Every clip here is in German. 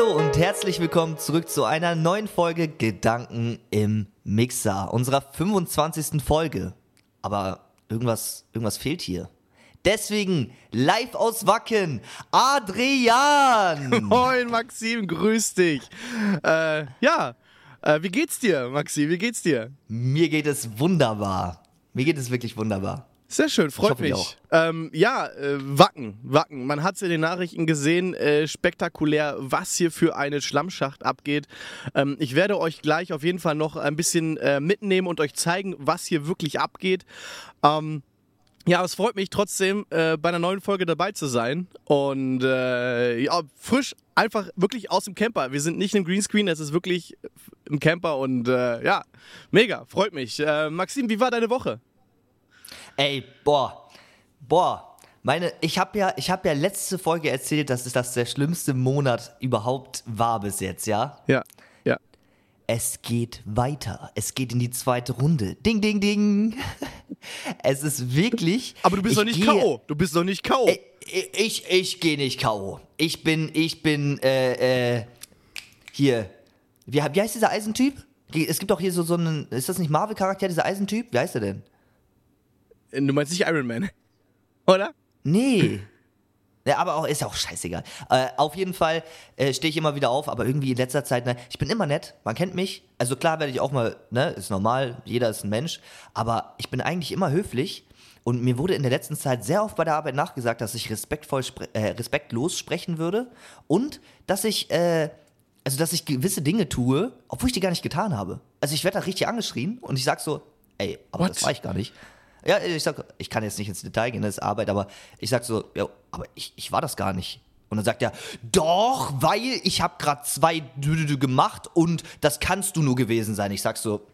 Hallo und herzlich willkommen zurück zu einer neuen Folge Gedanken im Mixer, unserer 25. Folge. Aber irgendwas, irgendwas fehlt hier. Deswegen live aus Wacken, Adrian! Moin Maxim, grüß dich. Äh, ja, äh, wie geht's dir, Maxi? Wie geht's dir? Mir geht es wunderbar. Mir geht es wirklich wunderbar. Sehr schön, freut mich. Ähm, ja, äh, Wacken, Wacken. Man hat es in den Nachrichten gesehen, äh, spektakulär, was hier für eine Schlammschacht abgeht. Ähm, ich werde euch gleich auf jeden Fall noch ein bisschen äh, mitnehmen und euch zeigen, was hier wirklich abgeht. Ähm, ja, es freut mich trotzdem, äh, bei einer neuen Folge dabei zu sein. Und äh, ja, frisch, einfach wirklich aus dem Camper. Wir sind nicht im Greenscreen, es ist wirklich im Camper und äh, ja, mega, freut mich. Maxim, wie war deine Woche? Ey, boah, boah. Meine, ich habe ja, ich habe ja letzte Folge erzählt, dass es das der schlimmste Monat überhaupt war bis jetzt, ja? Ja, ja. Es geht weiter. Es geht in die zweite Runde. Ding, ding, ding. Es ist wirklich. Aber du bist doch nicht K.O. Du bist doch nicht K.O. Ich, ich, ich gehe nicht K.O. Ich bin, ich bin, äh, äh, hier. Wie, wie heißt dieser Eisentyp? Es gibt auch hier so, so einen, ist das nicht Marvel-Charakter, dieser Eisentyp? Wie heißt er denn? Du meinst nicht Iron Man, oder? Nee. Ja, aber auch, ist ja auch scheißegal. Äh, auf jeden Fall äh, stehe ich immer wieder auf, aber irgendwie in letzter Zeit, ne, ich bin immer nett, man kennt mich. Also klar werde ich auch mal, ne, ist normal, jeder ist ein Mensch, aber ich bin eigentlich immer höflich und mir wurde in der letzten Zeit sehr oft bei der Arbeit nachgesagt, dass ich respektvoll, spre äh, respektlos sprechen würde und dass ich, äh, also dass ich gewisse Dinge tue, obwohl ich die gar nicht getan habe. Also ich werde da richtig angeschrien und ich sag so, ey, aber What? das war ich gar nicht. Ja, ich sag, ich kann jetzt nicht ins Detail gehen, das ist Arbeit, aber ich sag so, ja, aber ich, ich war das gar nicht. Und dann sagt er, doch, weil ich habe gerade zwei Düdüdü gemacht und das kannst du nur gewesen sein. Ich sag so,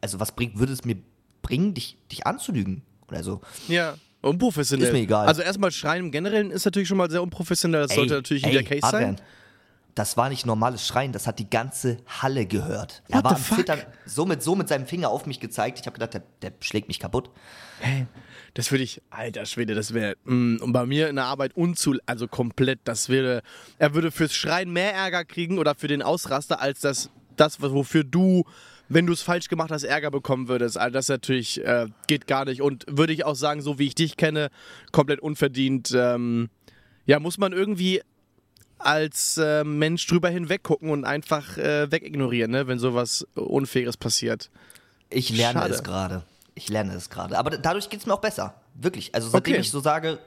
also was bringt, würde es mir bringen, dich, dich anzulügen? Oder so. Ja. Unprofessionell. Ist mir egal. Also erstmal Schreien im Generellen ist natürlich schon mal sehr unprofessionell. Das sollte Ey, natürlich ey, nicht der Case Adrian, sein. Das war nicht normales Schreien, das hat die ganze Halle gehört. er What war the am fuck? Zittern, so mit, so mit seinem Finger auf mich gezeigt. Ich habe gedacht, der, der schlägt mich kaputt. Das würde ich, alter Schwede, das wäre, und bei mir in der Arbeit unzu, also komplett, das wäre, er würde fürs Schreien mehr Ärger kriegen oder für den Ausraster, als das, das wofür du, wenn du es falsch gemacht hast, Ärger bekommen würdest. Also das natürlich äh, geht gar nicht und würde ich auch sagen, so wie ich dich kenne, komplett unverdient. Ähm, ja, muss man irgendwie als äh, Mensch drüber hinweggucken und einfach äh, wegignorieren, ne, wenn sowas Unfaires passiert. Ich lerne Schade. es gerade. Ich lerne es gerade. Aber dadurch geht es mir auch besser. Wirklich. Also seitdem Okay. ich so sage,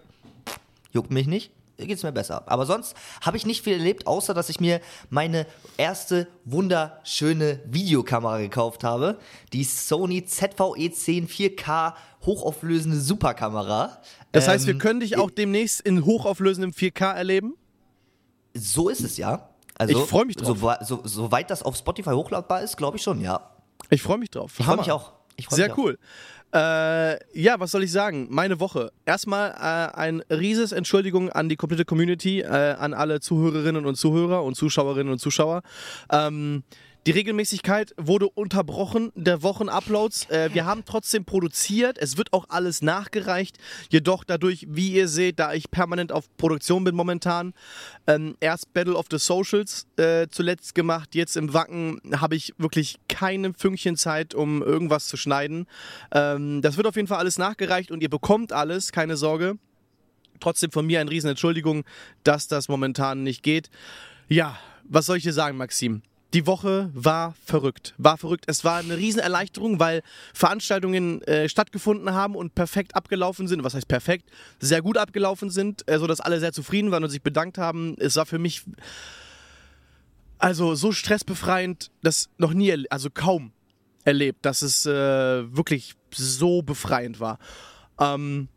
juckt mich nicht, geht es mir besser. Aber sonst habe ich nicht viel erlebt, außer dass ich mir meine erste wunderschöne Videokamera gekauft habe. Die Sony E ZVE10 4K hochauflösende Superkamera. Das heißt, wir Ähm, können dich auch demnächst in hochauflösendem 4K erleben? So ist es ja. Also, Ich freu mich drauf. So, so, soweit das auf Spotify hochladbar ist, glaube ich schon, ja. Ich freue mich drauf. Ich freue mich auch. Ich freu Sehr mich auch. cool. Äh, ja, was soll ich sagen? Meine Woche. Erstmal äh, ein rieses Entschuldigung an die komplette Community, äh, an alle Zuhörerinnen und Zuhörer und Zuschauerinnen und Zuschauer. Ähm, die Regelmäßigkeit wurde unterbrochen der Wochenuploads. Äh, wir haben trotzdem produziert. Es wird auch alles nachgereicht. Jedoch dadurch, wie ihr seht, da ich permanent auf Produktion bin momentan, ähm, erst Battle of the Socials äh, zuletzt gemacht, jetzt im Wacken habe ich wirklich keine Fünkchen Zeit, um irgendwas zu schneiden. Ähm, das wird auf jeden Fall alles nachgereicht und ihr bekommt alles, keine Sorge. Trotzdem von mir eine riesen Entschuldigung, dass das momentan nicht geht. Ja, was soll ich dir sagen, Maxim? Die Woche war verrückt, war verrückt. Es war eine riesen Erleichterung, weil Veranstaltungen äh, stattgefunden haben und perfekt abgelaufen sind. Was heißt perfekt? Sehr gut abgelaufen sind, äh, sodass alle sehr zufrieden waren und sich bedankt haben. Es war für mich also so stressbefreiend, das noch nie, also kaum erlebt, dass es äh, wirklich so befreiend war. Ähm,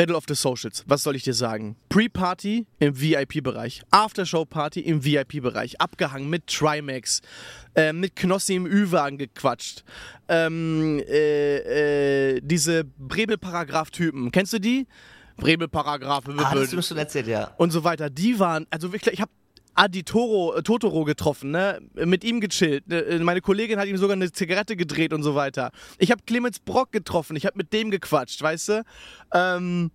Battle of the Socials, was soll ich dir sagen? Pre-Party im VIP-Bereich, Aftershow-Party im VIP-Bereich, abgehangen mit Trimax, äh, mit Knossi im Ü-Wagen gequatscht, ähm, äh, äh, diese Brebel-Paragraph-Typen, kennst du die? Brebel-Paragraph, Ah, das hast du mir schon erzählt, ja. und so weiter. Die waren, also wirklich, ich habe Adi Toro, äh, Totoro getroffen, ne? Mit ihm gechillt. Äh, Meine Kollegin hat ihm sogar eine Zigarette gedreht und so weiter. Ich habe Clemens Brock getroffen, ich habe mit dem gequatscht, weißt du? Ähm,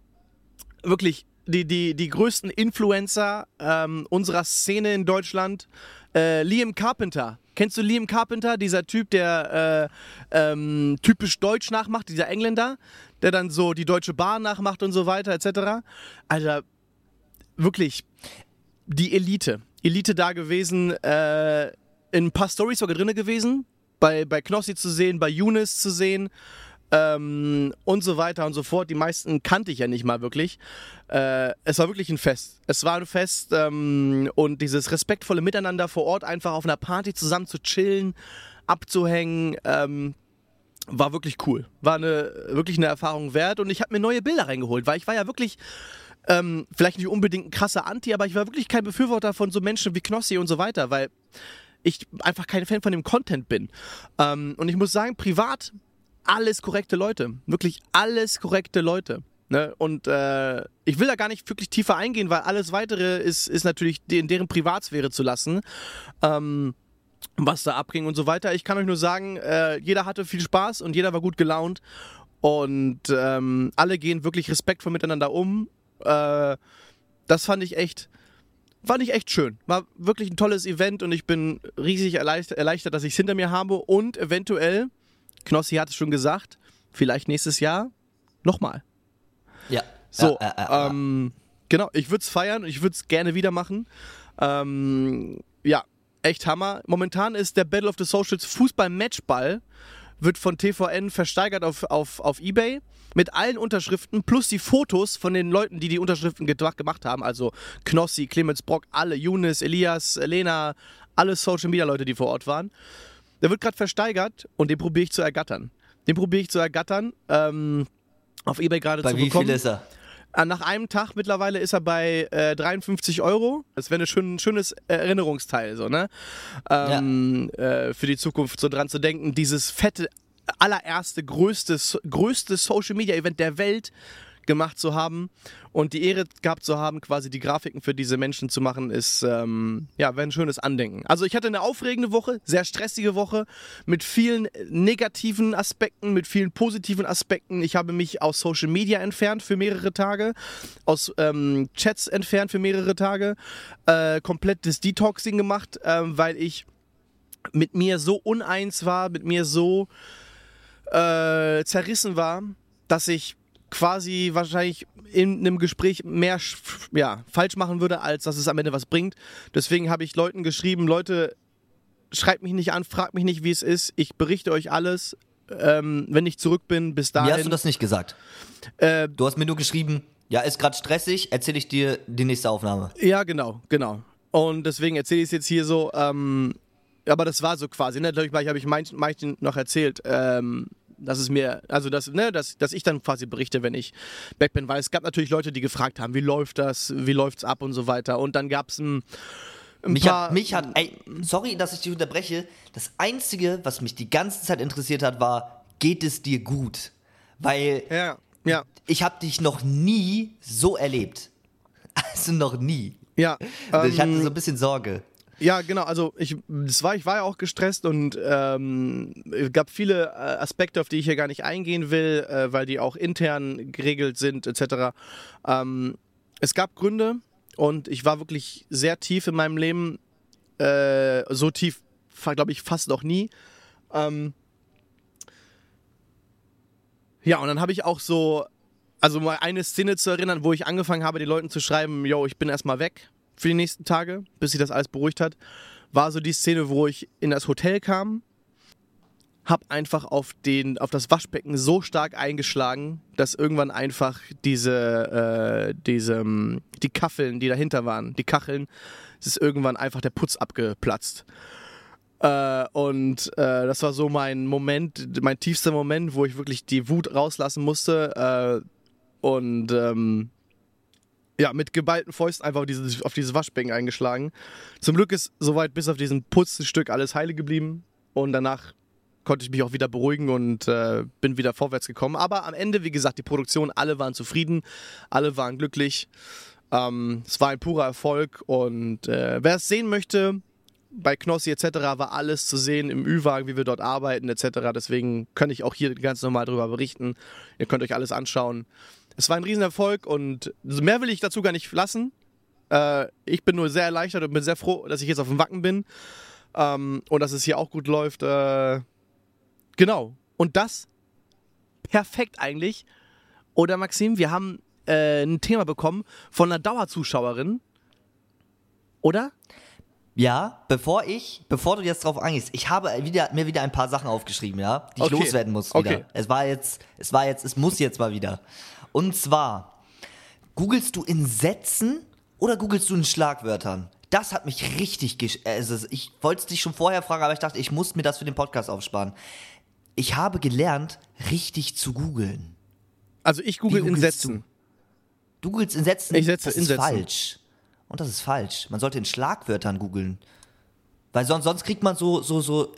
wirklich die, die, die größten Influencer ähm, unserer Szene in Deutschland. Äh, Liam Carpenter. Kennst du Liam Carpenter, dieser Typ, der äh, ähm, typisch Deutsch nachmacht, dieser Engländer, der dann so die Deutsche Bahn nachmacht und so weiter, etc. Alter, wirklich die Elite. Elite da gewesen, äh, in ein paar Stories sogar drin gewesen, bei, bei Knossi zu sehen, bei Younes zu sehen ähm, und so weiter und so fort. Die meisten kannte ich ja nicht mal wirklich. Äh, es war wirklich ein Fest. Es war ein Fest ähm, und dieses respektvolle Miteinander vor Ort, einfach auf einer Party zusammen zu chillen, abzuhängen, ähm, war wirklich cool. War eine, wirklich eine Erfahrung wert und ich habe mir neue Bilder reingeholt, weil ich war ja wirklich ähm, vielleicht nicht unbedingt ein krasser Anti, aber ich war wirklich kein Befürworter von so Menschen wie Knossi und so weiter, weil ich einfach kein Fan von dem Content bin. Ähm, und ich muss sagen, privat alles korrekte Leute. Wirklich alles korrekte Leute. Ne? Und äh, ich will da gar nicht wirklich tiefer eingehen, weil alles weitere ist, ist natürlich in deren Privatsphäre zu lassen. Ähm, was da abging und so weiter. Ich kann euch nur sagen, äh, jeder hatte viel Spaß und jeder war gut gelaunt. Und ähm, alle gehen wirklich respektvoll miteinander um. Äh, das fand ich echt, fand ich echt schön. War wirklich ein tolles Event und ich bin riesig erleichtert, erleichtert dass ich es hinter mir habe und eventuell Knossi hat es schon gesagt, vielleicht nächstes Jahr nochmal. Ja. So, ja, äh, äh, ähm, genau, ich würde es feiern und ich würde es gerne wieder machen. Ähm, ja, echt Hammer. Momentan ist der Battle of the Socials Fußball-Matchball, wird von TVN versteigert auf, auf, auf Ebay mit allen Unterschriften plus die Fotos von den Leuten, die die Unterschriften gemacht haben. Also Knossi, Clemens Brock, alle, Younes, Elias, Elena, alle Social Media Leute, die vor Ort waren. Der wird gerade versteigert und den probiere ich zu ergattern. Den probiere ich zu ergattern. Ähm, auf Ebay gerade zu Bei wie bekommen. viel ist er? Äh, Nach einem Tag mittlerweile ist er bei äh, 53 Euro. Das wäre ein schön, schönes Erinnerungsteil, so, ne? Ähm, äh, für die Zukunft so dran zu denken, dieses fette, allererste, größte, größte Social Media Event der Welt gemacht zu haben und die Ehre gehabt zu haben, quasi die Grafiken für diese Menschen zu machen, ist ähm, ja wäre ein schönes Andenken. Also ich hatte eine aufregende Woche, sehr stressige Woche mit vielen negativen Aspekten, mit vielen positiven Aspekten. Ich habe mich aus Social Media entfernt für mehrere Tage, aus ähm, Chats entfernt für mehrere Tage, äh, komplett das Detoxing gemacht, ähm, weil ich mit mir so uneins war, mit mir so äh, zerrissen war, dass ich quasi wahrscheinlich in einem Gespräch mehr ja, falsch machen würde, als dass es am Ende was bringt. Deswegen habe ich Leuten geschrieben, Leute, schreibt mich nicht an, fragt mich nicht, wie es ist. Ich berichte euch alles, ähm, wenn ich zurück bin, bis dahin. Mir hast du das nicht gesagt. Äh, Du hast mir nur geschrieben, ja, ist gerade stressig, erzähle ich dir die nächste Aufnahme. Ja, genau, genau. Und deswegen erzähle ich es jetzt hier so. Ähm, aber das war so quasi. Ne? Natürlich habe ich manchen, manchen noch erzählt, ähm, dass es mir, also dass, ne, dass, dass ich dann quasi berichte, wenn ich back bin. Weil es gab natürlich Leute, die gefragt haben, wie läuft das, wie läuft's ab und so weiter. Und dann gab es ein, ein Mich paar. hat, mich hat, ey, sorry, dass ich dich unterbreche. Das Einzige, was mich die ganze Zeit interessiert hat, war, geht es dir gut? Weil ja, ja, ich habe dich noch nie so erlebt. Also noch nie. ja. ich hatte ähm, so ein bisschen Sorge. Ja, genau. Also ich, das war, ich war ja auch gestresst und ähm, es gab viele äh, Aspekte, auf die ich hier gar nicht eingehen will, äh, weil die auch intern geregelt sind etc. Ähm, es gab Gründe und ich war wirklich sehr tief in meinem Leben, äh, so tief, glaube ich, fast noch nie. Ähm, ja, und dann habe ich auch so, also mal eine Szene zu erinnern, wo ich angefangen habe, den Leuten zu schreiben, yo, ich bin erstmal weg für die nächsten Tage, bis sich das alles beruhigt hat, war so die Szene, wo ich in das Hotel kam, hab einfach auf, den, auf das Waschbecken so stark eingeschlagen, dass irgendwann einfach diese, äh, diese, ähm, die Kacheln, die dahinter waren, die Kacheln, es ist irgendwann einfach der Putz abgeplatzt. Äh, und äh, das war so mein Moment, mein tiefster Moment, wo ich wirklich die Wut rauslassen musste. Äh, und ähm, ja, mit geballten Fäusten einfach auf dieses, auf dieses Waschbecken eingeschlagen. Zum Glück ist soweit bis auf diesen Putzstück alles heile geblieben. Und danach konnte ich mich auch wieder beruhigen und äh, bin wieder vorwärts gekommen. Aber am Ende, wie gesagt, die Produktion, alle waren zufrieden, alle waren glücklich. Ähm, es war ein purer Erfolg und äh, wer es sehen möchte, bei Knossi etc. war alles zu sehen im Ü-Wagen, wie wir dort arbeiten etc. Deswegen kann ich auch hier ganz normal darüber berichten. Ihr könnt euch alles anschauen. Es war ein Riesenerfolg und mehr will ich dazu gar nicht lassen. Äh, ich bin nur sehr erleichtert und bin sehr froh, dass ich jetzt auf dem Wacken bin ähm, und dass es hier auch gut läuft. Äh, genau. Und das perfekt eigentlich. Oder Maxim, wir haben äh, ein Thema bekommen von einer Dauerzuschauerin. Oder? Ja, bevor ich, bevor du jetzt drauf eingehst, ich habe wieder, mir wieder ein paar Sachen aufgeschrieben, ja, die ich Okay. loswerden muss wieder. Okay. Es war jetzt, es war jetzt, es muss jetzt mal wieder. Und zwar, googelst du in Sätzen oder googelst du in Schlagwörtern? Das hat mich richtig, gesch also ich wollte es dich schon vorher fragen, aber ich dachte, ich muss mir das für den Podcast aufsparen. Ich habe gelernt, richtig zu googeln. Also ich google in Sätzen. Du googelst in Sätzen. Ich setze das in ist Sätzen. falsch. Und das ist falsch. Man sollte in Schlagwörtern googeln. Weil sonst, sonst kriegt man so, so, so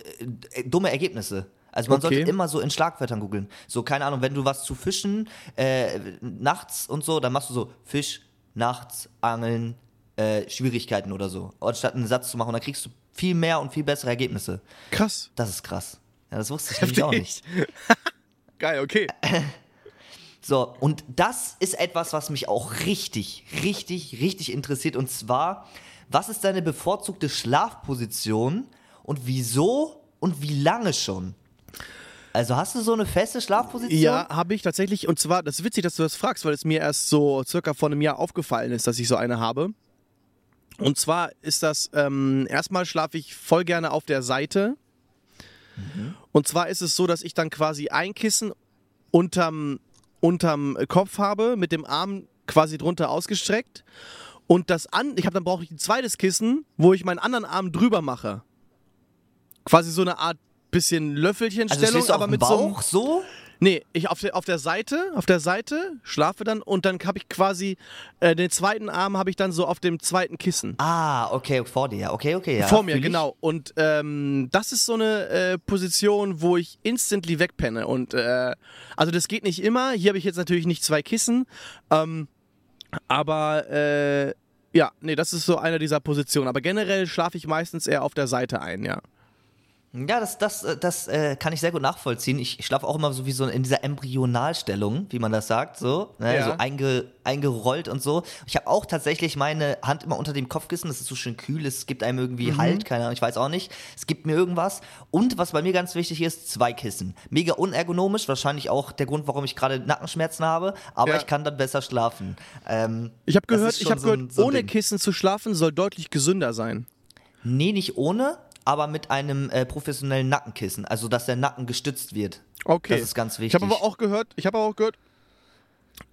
äh, dumme Ergebnisse. Also man Okay. sollte immer so in Schlagwörtern googeln. So, keine Ahnung, wenn du was zu fischen, äh, nachts und so, dann machst du so Fisch, nachts, Angeln, äh, Schwierigkeiten oder so. Anstatt einen Satz zu machen, dann kriegst du viel mehr und viel bessere Ergebnisse. Krass. Das ist krass. Ja, das wusste ich nämlich auch nicht. Geil, okay. So, und das ist etwas, was mich auch richtig, richtig, richtig interessiert. Und zwar, was ist deine bevorzugte Schlafposition und wieso und wie lange schon? Also hast du so eine feste Schlafposition? Ja, habe ich tatsächlich. Und zwar, das ist witzig, dass du das fragst, weil es mir erst so circa vor einem Jahr aufgefallen ist, dass ich so eine habe. Und zwar ist das, ähm, erstmal schlafe ich voll gerne auf der Seite. Und zwar ist es so, dass ich dann quasi ein Kissen unterm, unterm Kopf habe, mit dem Arm quasi drunter ausgestreckt. Und das an, ich habe dann brauche ich ein zweites Kissen, wo ich meinen anderen Arm drüber mache. Quasi so eine Art bisschen Also Löffelchenstellung, auf aber mit so Bauch so? Nee, ich auf der, auf der Seite, auf der Seite schlafe dann und dann habe ich quasi äh, den zweiten Arm habe ich dann so auf dem zweiten Kissen. Ah, okay, vor dir. Okay, okay, ja. Vor mir, genau. Und ähm, das ist so eine äh, Position, wo ich instantly wegpenne. Und äh, also das geht nicht immer. Hier habe ich jetzt natürlich nicht zwei Kissen. Ähm, aber äh, ja, nee, das ist so eine dieser Positionen. Aber generell schlafe ich meistens eher auf der Seite ein, ja. Ja, das, das, äh, das äh, kann ich sehr gut nachvollziehen. Ich, ich schlafe auch immer so wie so in dieser Embryonalstellung, wie man das sagt, so, ne? Ja. so einge, eingerollt und so. Ich habe auch tatsächlich meine Hand immer unter dem Kopfkissen, das ist so schön kühl, es gibt einem irgendwie Mhm. Halt, keine Ahnung, ich weiß auch nicht. Es gibt mir irgendwas. Und was bei mir ganz wichtig ist, zwei Kissen. Mega unergonomisch, wahrscheinlich auch der Grund, warum ich gerade Nackenschmerzen habe, aber Ja. ich kann dann besser schlafen. Ähm, Ich habe gehört, ich habe so ein- gehört, so ein ohne Ding. Kissen zu schlafen soll deutlich gesünder sein. Nee, nicht ohne, aber mit einem äh, professionellen Nackenkissen. Also, dass der Nacken gestützt wird. Okay. Das ist ganz Ich wichtig. habe aber auch gehört, ich habe aber auch gehört,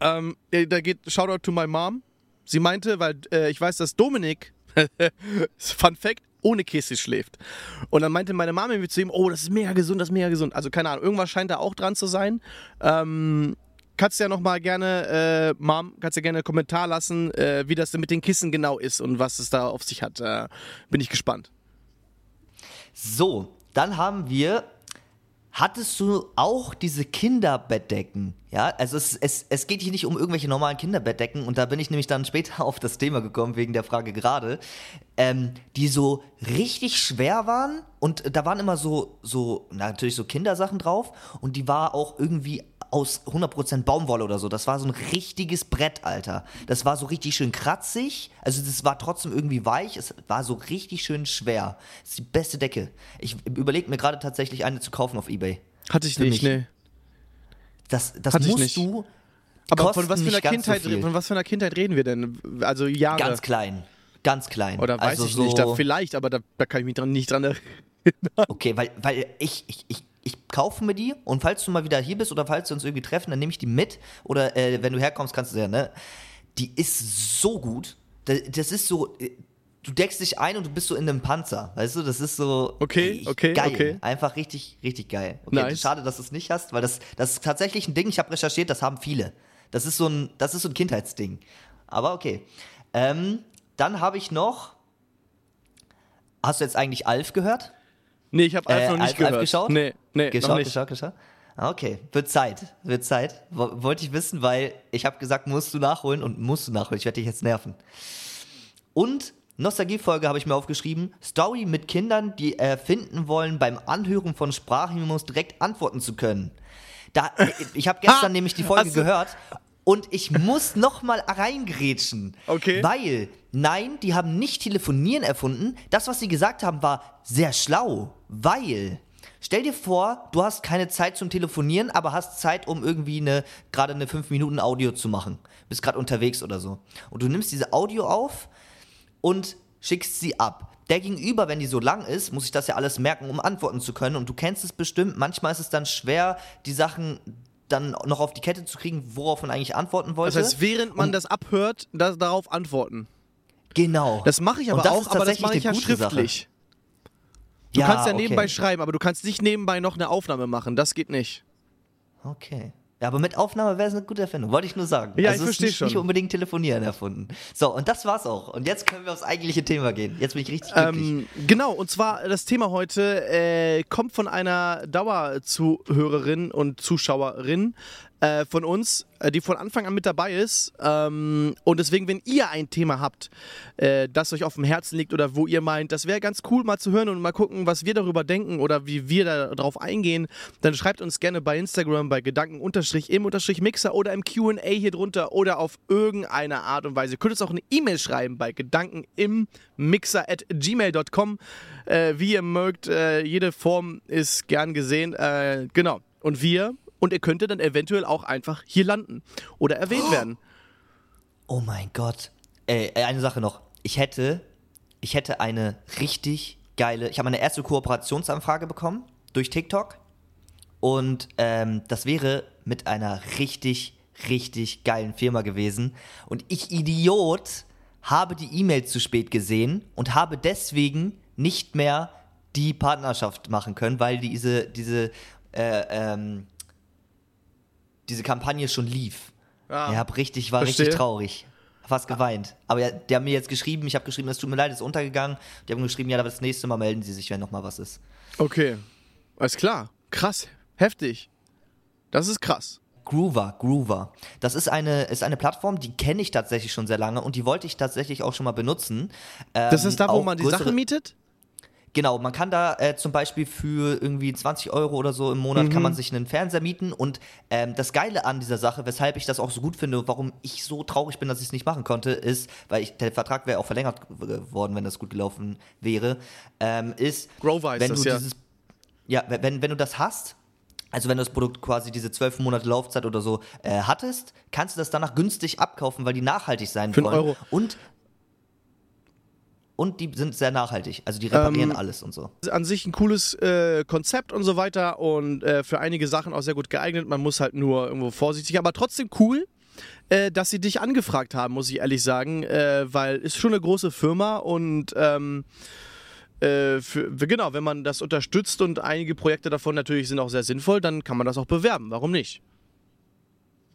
ähm, äh, da geht Shoutout to my mom. Sie meinte, weil äh, ich weiß, dass Dominik, Fun Fact, ohne Kissen schläft. Und dann meinte meine Mama mir zu ihm, oh, das ist mega gesund, das ist mega gesund. Also keine Ahnung, irgendwas scheint da auch dran zu sein. Ähm, kannst ja noch mal gerne, äh, Mom, kannst ja gerne einen Kommentar lassen, äh, wie das denn mit den Kissen genau ist und was es da auf sich hat. Äh, bin ich gespannt. So, dann haben wir. Hattest du auch diese Kinderbettdecken? Ja, also es, es, es geht hier nicht um irgendwelche normalen Kinderbettdecken und da bin ich nämlich dann später auf das Thema gekommen, wegen der Frage gerade, ähm, die so richtig schwer waren und da waren immer so, so, na, natürlich so Kindersachen drauf und die war auch irgendwie aus 100% Baumwolle oder so. Das war so ein richtiges Brett, Alter. Das war so richtig schön kratzig. Also das war trotzdem irgendwie weich. Es war so richtig schön schwer. Das ist die beste Decke. Ich überlege mir gerade tatsächlich eine zu kaufen auf Ebay. Hatte ich Für nicht, mich. nee. Das, das Hatte musst nicht. du. Aber von was, für einer so Kindheit, viel. von was für einer Kindheit reden wir denn? Also Jahre. Ganz klein. Ganz klein. Oder weiß also ich so, nicht, da vielleicht, aber da, da kann ich mich dran, nicht dran erinnern. Okay, weil, weil ich, ich, ich, ich kaufe mir die und falls du mal wieder hier bist oder falls wir uns irgendwie treffen, dann nehme ich die mit. Oder äh, wenn du herkommst, kannst du ja, ne? Die ist so gut. Das, das ist so. äh, Du deckst dich ein und du bist so in einem Panzer. Weißt du, das ist so. Okay, okay, geil. okay. Einfach richtig, richtig geil. Okay, Nice. Schade, dass du es nicht hast, weil das, das ist tatsächlich ein Ding, ich habe recherchiert, das haben viele. Das ist so ein, das ist so ein Kindheitsding. Aber okay. Ähm, dann habe ich noch. Hast du jetzt eigentlich Alf gehört? Nee, ich habe Alf Äh, noch nicht Alf- gehört. Alf geschaut? Nee, nee, noch Geschaut, nicht. geschaut, geschaut. Ah, Okay, wird Zeit, wird Zeit. Wo- Wollte ich wissen, weil ich habe gesagt, musst du nachholen und musst du nachholen. Ich werde dich jetzt nerven. Und Nostalgiefolge habe ich mir aufgeschrieben. Story mit Kindern, die erfinden wollen, beim Anhören von Sprachmemos direkt antworten zu können. Da, ich habe gestern nämlich die Folge gehört Und ich muss nochmal reingrätschen. Okay. Weil, nein, die haben nicht telefonieren erfunden. Das, was sie gesagt haben, war sehr schlau. Weil, stell dir vor, du hast keine Zeit zum Telefonieren, aber hast Zeit, um irgendwie eine, gerade eine 5 Minuten Audio zu machen. Bist gerade unterwegs oder so. Und du nimmst diese Audio auf und schickst sie ab. Der Gegenüber, wenn die so lang ist, muss ich das ja alles merken, um antworten zu können. Und du kennst es bestimmt. Manchmal ist es dann schwer, die Sachen dann noch auf die Kette zu kriegen, worauf man eigentlich antworten wollte. Das heißt, während man Und- das abhört, das, darauf antworten. genau. Das mache ich aber auch, aber das mache ich ja gute Sache. Du Ja, kannst ja okay. nebenbei schreiben, aber du kannst nicht nebenbei noch eine Aufnahme machen. Das geht nicht. Okay. Ja, aber mit Aufnahme wäre es eine gute Erfindung, wollte ich nur sagen. Ja, also ich es ist versteh nicht, schon. nicht unbedingt telefonieren erfunden. So, und das war's auch. Und jetzt können wir aufs eigentliche Thema gehen. Jetzt bin ich richtig glücklich. Ähm, genau, und zwar das Thema heute äh, kommt von einer Dauerzuhörerin und Zuschauerin äh, von uns, äh, die von Anfang an mit dabei ist. Ähm, und deswegen, wenn ihr ein Thema habt, äh, das euch auf dem Herzen liegt oder wo ihr meint, das wäre ganz cool mal zu hören und mal gucken, was wir darüber denken oder wie wir darauf eingehen, dann schreibt uns gerne bei Instagram bei Gedanken-im-Mixer oder im QA hier drunter oder auf irgendeine Art und Weise. Ihr könnt uns auch eine E-Mail schreiben bei gedankenimMixer at gmail.com. Äh, wie ihr mögt, äh, jede Form ist gern gesehen. Äh, genau. Und wir, und ihr könntet dann eventuell auch einfach hier landen oder erwähnt werden. oh mein Gott. Äh, eine Sache noch. Ich hätte, ich hätte eine richtig geile, ich habe meine erste Kooperationsanfrage bekommen durch TikTok. Und ähm, das wäre mit einer richtig, richtig geilen Firma gewesen. Und ich, Idiot, habe die E-Mail zu spät gesehen und habe deswegen nicht mehr die Partnerschaft machen können, weil diese, diese, äh, ähm, diese Kampagne schon lief. Ja, hab richtig, war verstehe. richtig traurig. Fast geweint. Aber ja, die haben mir jetzt geschrieben, ich habe geschrieben, es tut mir leid, es ist untergegangen. Die haben geschrieben, ja, aber das nächste Mal melden sie sich, wenn nochmal was ist. Okay. Alles klar. Krass. Heftig. Das ist krass. Groover, Groover. Das ist eine, ist eine Plattform, die kenne ich tatsächlich schon sehr lange und die wollte ich tatsächlich auch schon mal benutzen. Das Ähm, ist da, wo auch man die Sachen mietet? Genau, man kann da äh, zum Beispiel für irgendwie 20 Euro oder so im Monat kann man sich einen Fernseher mieten und ähm, das Geile an dieser Sache, weshalb ich das auch so gut finde und warum ich so traurig bin, dass ich es nicht machen konnte, ist, weil ich, der Vertrag wäre auch verlängert geworden, wenn das gut gelaufen wäre, ähm, ist, Grover wenn das, du ja. dieses, ja, wenn, wenn du das hast, also wenn du das Produkt quasi diese zwölf Monate Laufzeit oder so äh, hattest, kannst du das danach günstig abkaufen, weil die nachhaltig sein Für wollen. Euro. Und und die sind sehr nachhaltig. Also die reparieren Ähm, alles und so. an sich ein cooles äh, Konzept und so weiter und äh, für einige Sachen auch sehr gut geeignet. Man muss halt nur irgendwo vorsichtig, aber trotzdem cool, äh, dass sie dich angefragt haben, muss ich ehrlich sagen, äh, weil ist schon eine große Firma und ähm, äh, für, genau, wenn man das unterstützt und einige Projekte davon natürlich sind auch sehr sinnvoll, dann kann man das auch bewerben. Warum nicht?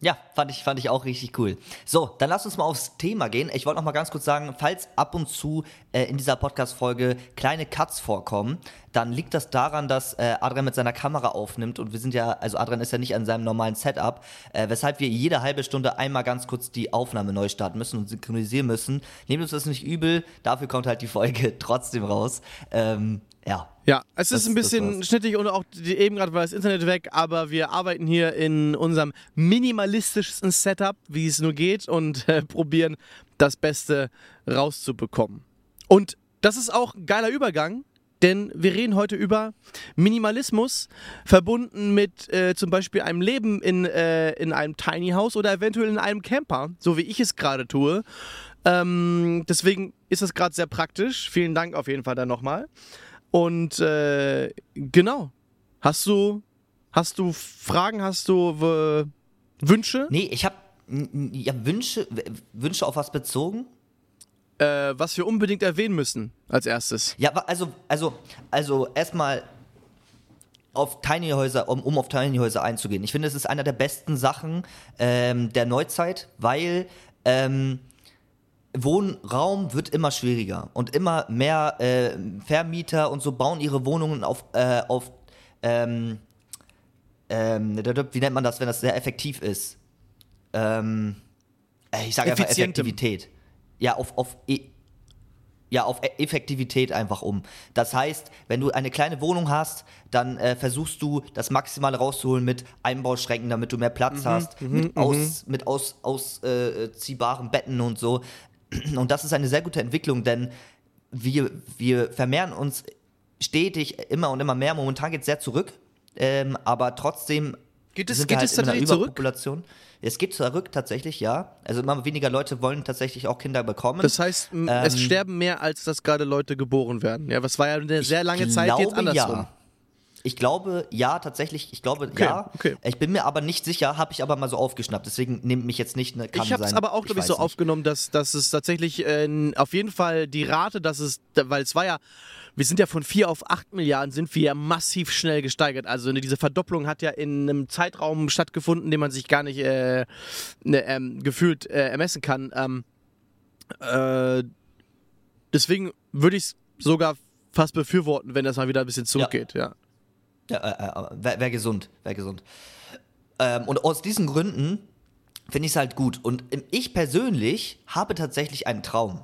Ja, fand ich, fand ich auch richtig cool. So, dann lass uns mal aufs Thema gehen. Ich wollte noch mal ganz kurz sagen, falls ab und zu äh, in dieser Podcast-Folge kleine Cuts vorkommen, dann liegt das daran, dass äh, Adrian mit seiner Kamera aufnimmt und wir sind ja, also Adrian ist ja nicht an seinem normalen Setup, äh, weshalb wir jede halbe Stunde einmal ganz kurz die Aufnahme neu starten müssen und synchronisieren müssen. Nehmt uns das nicht übel, dafür kommt halt die Folge trotzdem raus. Ähm, ja. Ja, es Das- ist ein bisschen schnittig und auch die, eben gerade war das Internet weg, aber wir arbeiten hier in unserem minimalistischsten Setup, wie es nur geht und äh, probieren das Beste rauszubekommen. Und das ist auch ein geiler Übergang, denn wir reden heute über Minimalismus verbunden mit äh, zum Beispiel einem Leben in, äh, in einem Tiny House oder eventuell in einem Camper, so wie ich es gerade tue. Ähm, deswegen ist das gerade sehr praktisch. Vielen Dank auf jeden Fall dann nochmal. Und äh, genau. Hast du, hast du Fragen, hast du Wünsche? Nee, ich habe ja, Wünsche, Wünsche auf was bezogen? Äh, was wir unbedingt erwähnen müssen als erstes. Ja, also, also, also erstmal auf Tiny Häuser, um, um auf Tiny Häuser einzugehen. Ich finde, es ist einer der besten Sachen ähm, der Neuzeit, weil ähm, Wohnraum wird immer schwieriger und immer mehr äh, Vermieter und so bauen ihre Wohnungen auf, äh, auf ähm, ähm, wie nennt man das, wenn das sehr effektiv ist? Ähm, äh, ich sage einfach. Effektivität. Ja, auf, auf e ja, auf E- Effektivität einfach um. Das heißt, wenn du eine kleine Wohnung hast, dann äh, versuchst du das Maximale rauszuholen mit Einbauschränken, damit du mehr Platz hast, mit, aus, mit aus, ausziehbaren Betten und so. Und das ist eine sehr gute Entwicklung, denn wir, wir vermehren uns stetig immer und immer mehr. Momentan geht es sehr zurück, ähm, aber trotzdem Geht es- sind geht wir es halt in einer tatsächlich zurück? Es geht zurück tatsächlich, ja. Also immer weniger Leute wollen tatsächlich auch Kinder bekommen. Das heißt, m, es Ähm, sterben mehr, als dass gerade Leute geboren werden. Ja, was war ja eine sehr lange Zeit jetzt andersrum. Ja. Ich glaube, ja, tatsächlich, ich glaube, Okay, ja. okay. Ich bin mir aber nicht sicher, habe ich aber mal so aufgeschnappt. Deswegen nehmt mich jetzt nicht, ne, kann ich habe es aber auch, glaube ich, so nicht. aufgenommen, dass, dass es tatsächlich äh, auf jeden Fall die Rate, dass es, weil es war ja, wir sind ja von 4 auf 8 Milliarden, sind wir ja massiv schnell gesteigert. Also ne, diese Verdopplung hat ja in einem Zeitraum stattgefunden, den man sich gar nicht äh, ne, ähm, gefühlt äh, ermessen kann. Ähm, äh, deswegen würde ich es sogar fast befürworten, wenn das mal wieder ein bisschen zurückgeht. Ja. Ja, äh, äh, wäre wär gesund, wäre gesund. Ähm, und aus diesen Gründen finde ich es halt gut. Und ähm, ich persönlich habe tatsächlich einen Traum.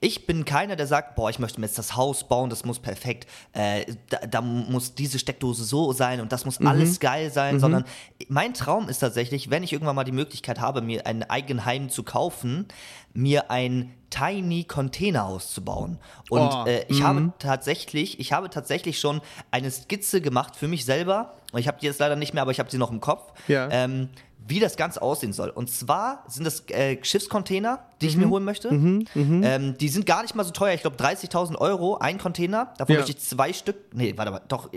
Ich bin keiner, der sagt, boah, ich möchte mir jetzt das Haus bauen, das muss perfekt, äh, da, da muss diese Steckdose so sein und das muss alles geil sein, sondern mein Traum ist tatsächlich, wenn ich irgendwann mal die Möglichkeit habe, mir ein Eigenheim zu kaufen, mir ein Tiny Containerhaus zu bauen. Und Oh, äh, ich habe tatsächlich, ich habe tatsächlich schon eine Skizze gemacht für mich selber. Und Ich habe die jetzt leider nicht mehr, aber ich habe sie noch im Kopf. Ja. Ähm, wie das Ganze aussehen soll. Und zwar sind das äh, Schiffscontainer, die Mhm. ich mir holen möchte. Ähm, die sind gar nicht mal so teuer. Ich glaube 30.000 Euro ein Container. Davon Ja. möchte ich zwei Stück. Nee, warte mal, doch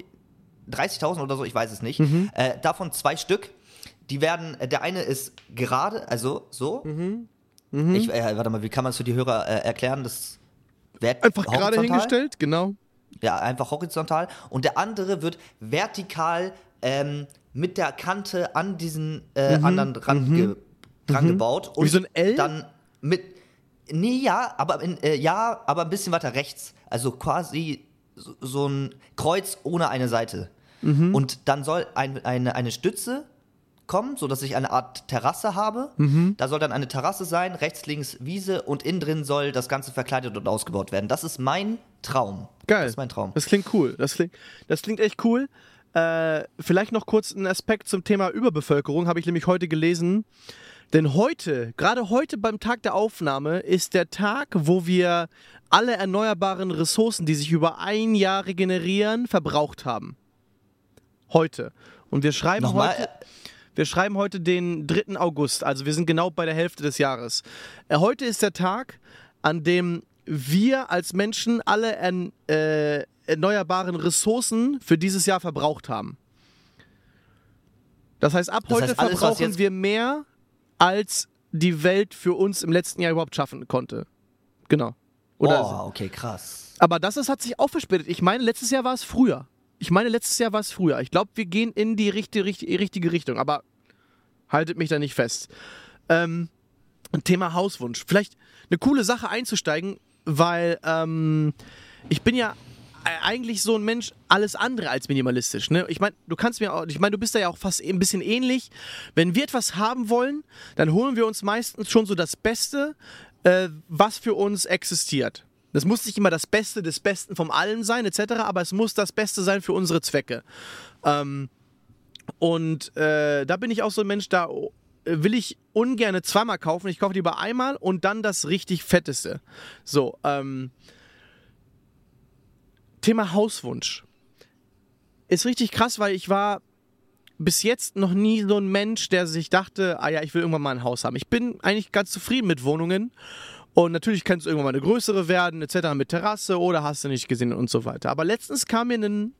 30.000 oder so, ich weiß es nicht. Mhm. Äh, davon zwei Stück. Die werden, äh, der eine ist gerade, also so. Mhm. Ich, äh, warte mal, wie kann man es für die Hörer äh, erklären? Das wird Einfach gerade hingestellt, genau. Ja, einfach horizontal. Und der andere wird vertikal ähm, mit der Kante an diesen äh, anderen dran, ge dran gebaut. Und Mhm. Wie so ein L? Dann mit. Nee, ja, aber in, äh, ja, aber ein bisschen weiter rechts. Also quasi so, so ein Kreuz ohne eine Seite. Mhm. Und dann soll ein, eine, eine Stütze kommen, sodass ich eine Art Terrasse habe. Mhm. Da soll dann eine Terrasse sein, rechts, links Wiese und innen drin soll das Ganze verkleidet und ausgebaut werden. Das ist mein Traum. Geil. Das ist mein Traum. Das klingt cool. Das klingt, das klingt echt cool. Äh, vielleicht noch kurz ein Aspekt zum Thema Überbevölkerung, habe ich nämlich heute gelesen. Denn heute, gerade heute beim Tag der Aufnahme, ist der Tag, wo wir alle erneuerbaren Ressourcen, die sich über ein Jahr regenerieren, verbraucht haben. Heute. Und wir schreiben Nochmal, heute. Wir schreiben heute den 3. August, also wir sind genau bei der Hälfte des Jahres. Äh, heute ist der Tag, an dem wir als Menschen alle ern, äh, erneuerbaren Ressourcen für dieses Jahr verbraucht haben. Das heißt, ab Das heute heißt, alles, verbrauchen wir mehr, als die Welt für uns im letzten Jahr überhaupt schaffen konnte. Genau. Oder oh, okay, krass. aber das ist, hat sich auch verspätet. Ich meine, letztes Jahr war es früher. Ich meine, letztes Jahr war es früher. Ich glaube, wir gehen in die richtige, richtige, richtige Richtung, aber haltet mich da nicht fest. Ähm, Thema Hauswunsch. Vielleicht eine coole Sache einzusteigen, weil ähm, ich bin ja eigentlich so ein Mensch, alles andere als minimalistisch. Ne? Ich meine, du kannst mir auch, ich meine, du bist da ja auch fast ein bisschen ähnlich. Wenn wir etwas haben wollen, dann holen wir uns meistens schon so das Beste, äh, was für uns existiert. Das muss nicht immer das Beste des Besten vom Allen sein, etc., aber es muss das Beste sein für unsere Zwecke. Ähm, und äh, da bin ich auch so ein Mensch, da will ich ungern zweimal kaufen. Ich kaufe lieber einmal und dann das richtig Fetteste. So, ähm, Thema Hauswunsch. Ist richtig krass, weil ich war bis jetzt noch nie so ein Mensch, der sich dachte, ah ja, ich will irgendwann mal ein Haus haben. Ich bin eigentlich ganz zufrieden mit Wohnungen. Und natürlich kann es irgendwann mal eine größere werden, etc. mit Terrasse oder hast du nicht gesehen und so weiter. Aber letztens kam mir ein,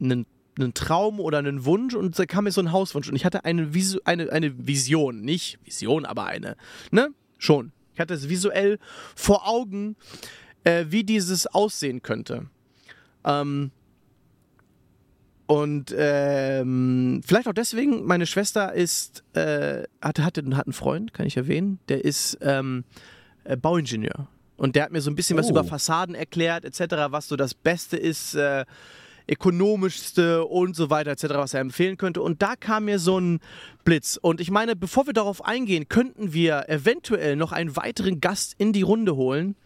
ein, ein Traum oder ein Wunsch und da kam mir so ein Hauswunsch und ich hatte eine, Visu eine, eine Vision. Nicht Vision, aber eine. Ne? Schon. Ich hatte es visuell vor Augen, äh, wie dieses aussehen könnte. Ähm, und ähm, vielleicht auch deswegen, meine Schwester ist, äh, hatte, hatte, hat einen Freund, kann ich erwähnen, der ist ähm, äh, Bauingenieur. Und der hat mir so ein bisschen was Oh. über Fassaden erklärt, etc., was so das Beste ist, äh, ökonomischste und so weiter, etc., was er empfehlen könnte. Und da kam mir so ein Blitz. Und ich meine, bevor wir darauf eingehen, könnten wir eventuell noch einen weiteren Gast in die Runde holen,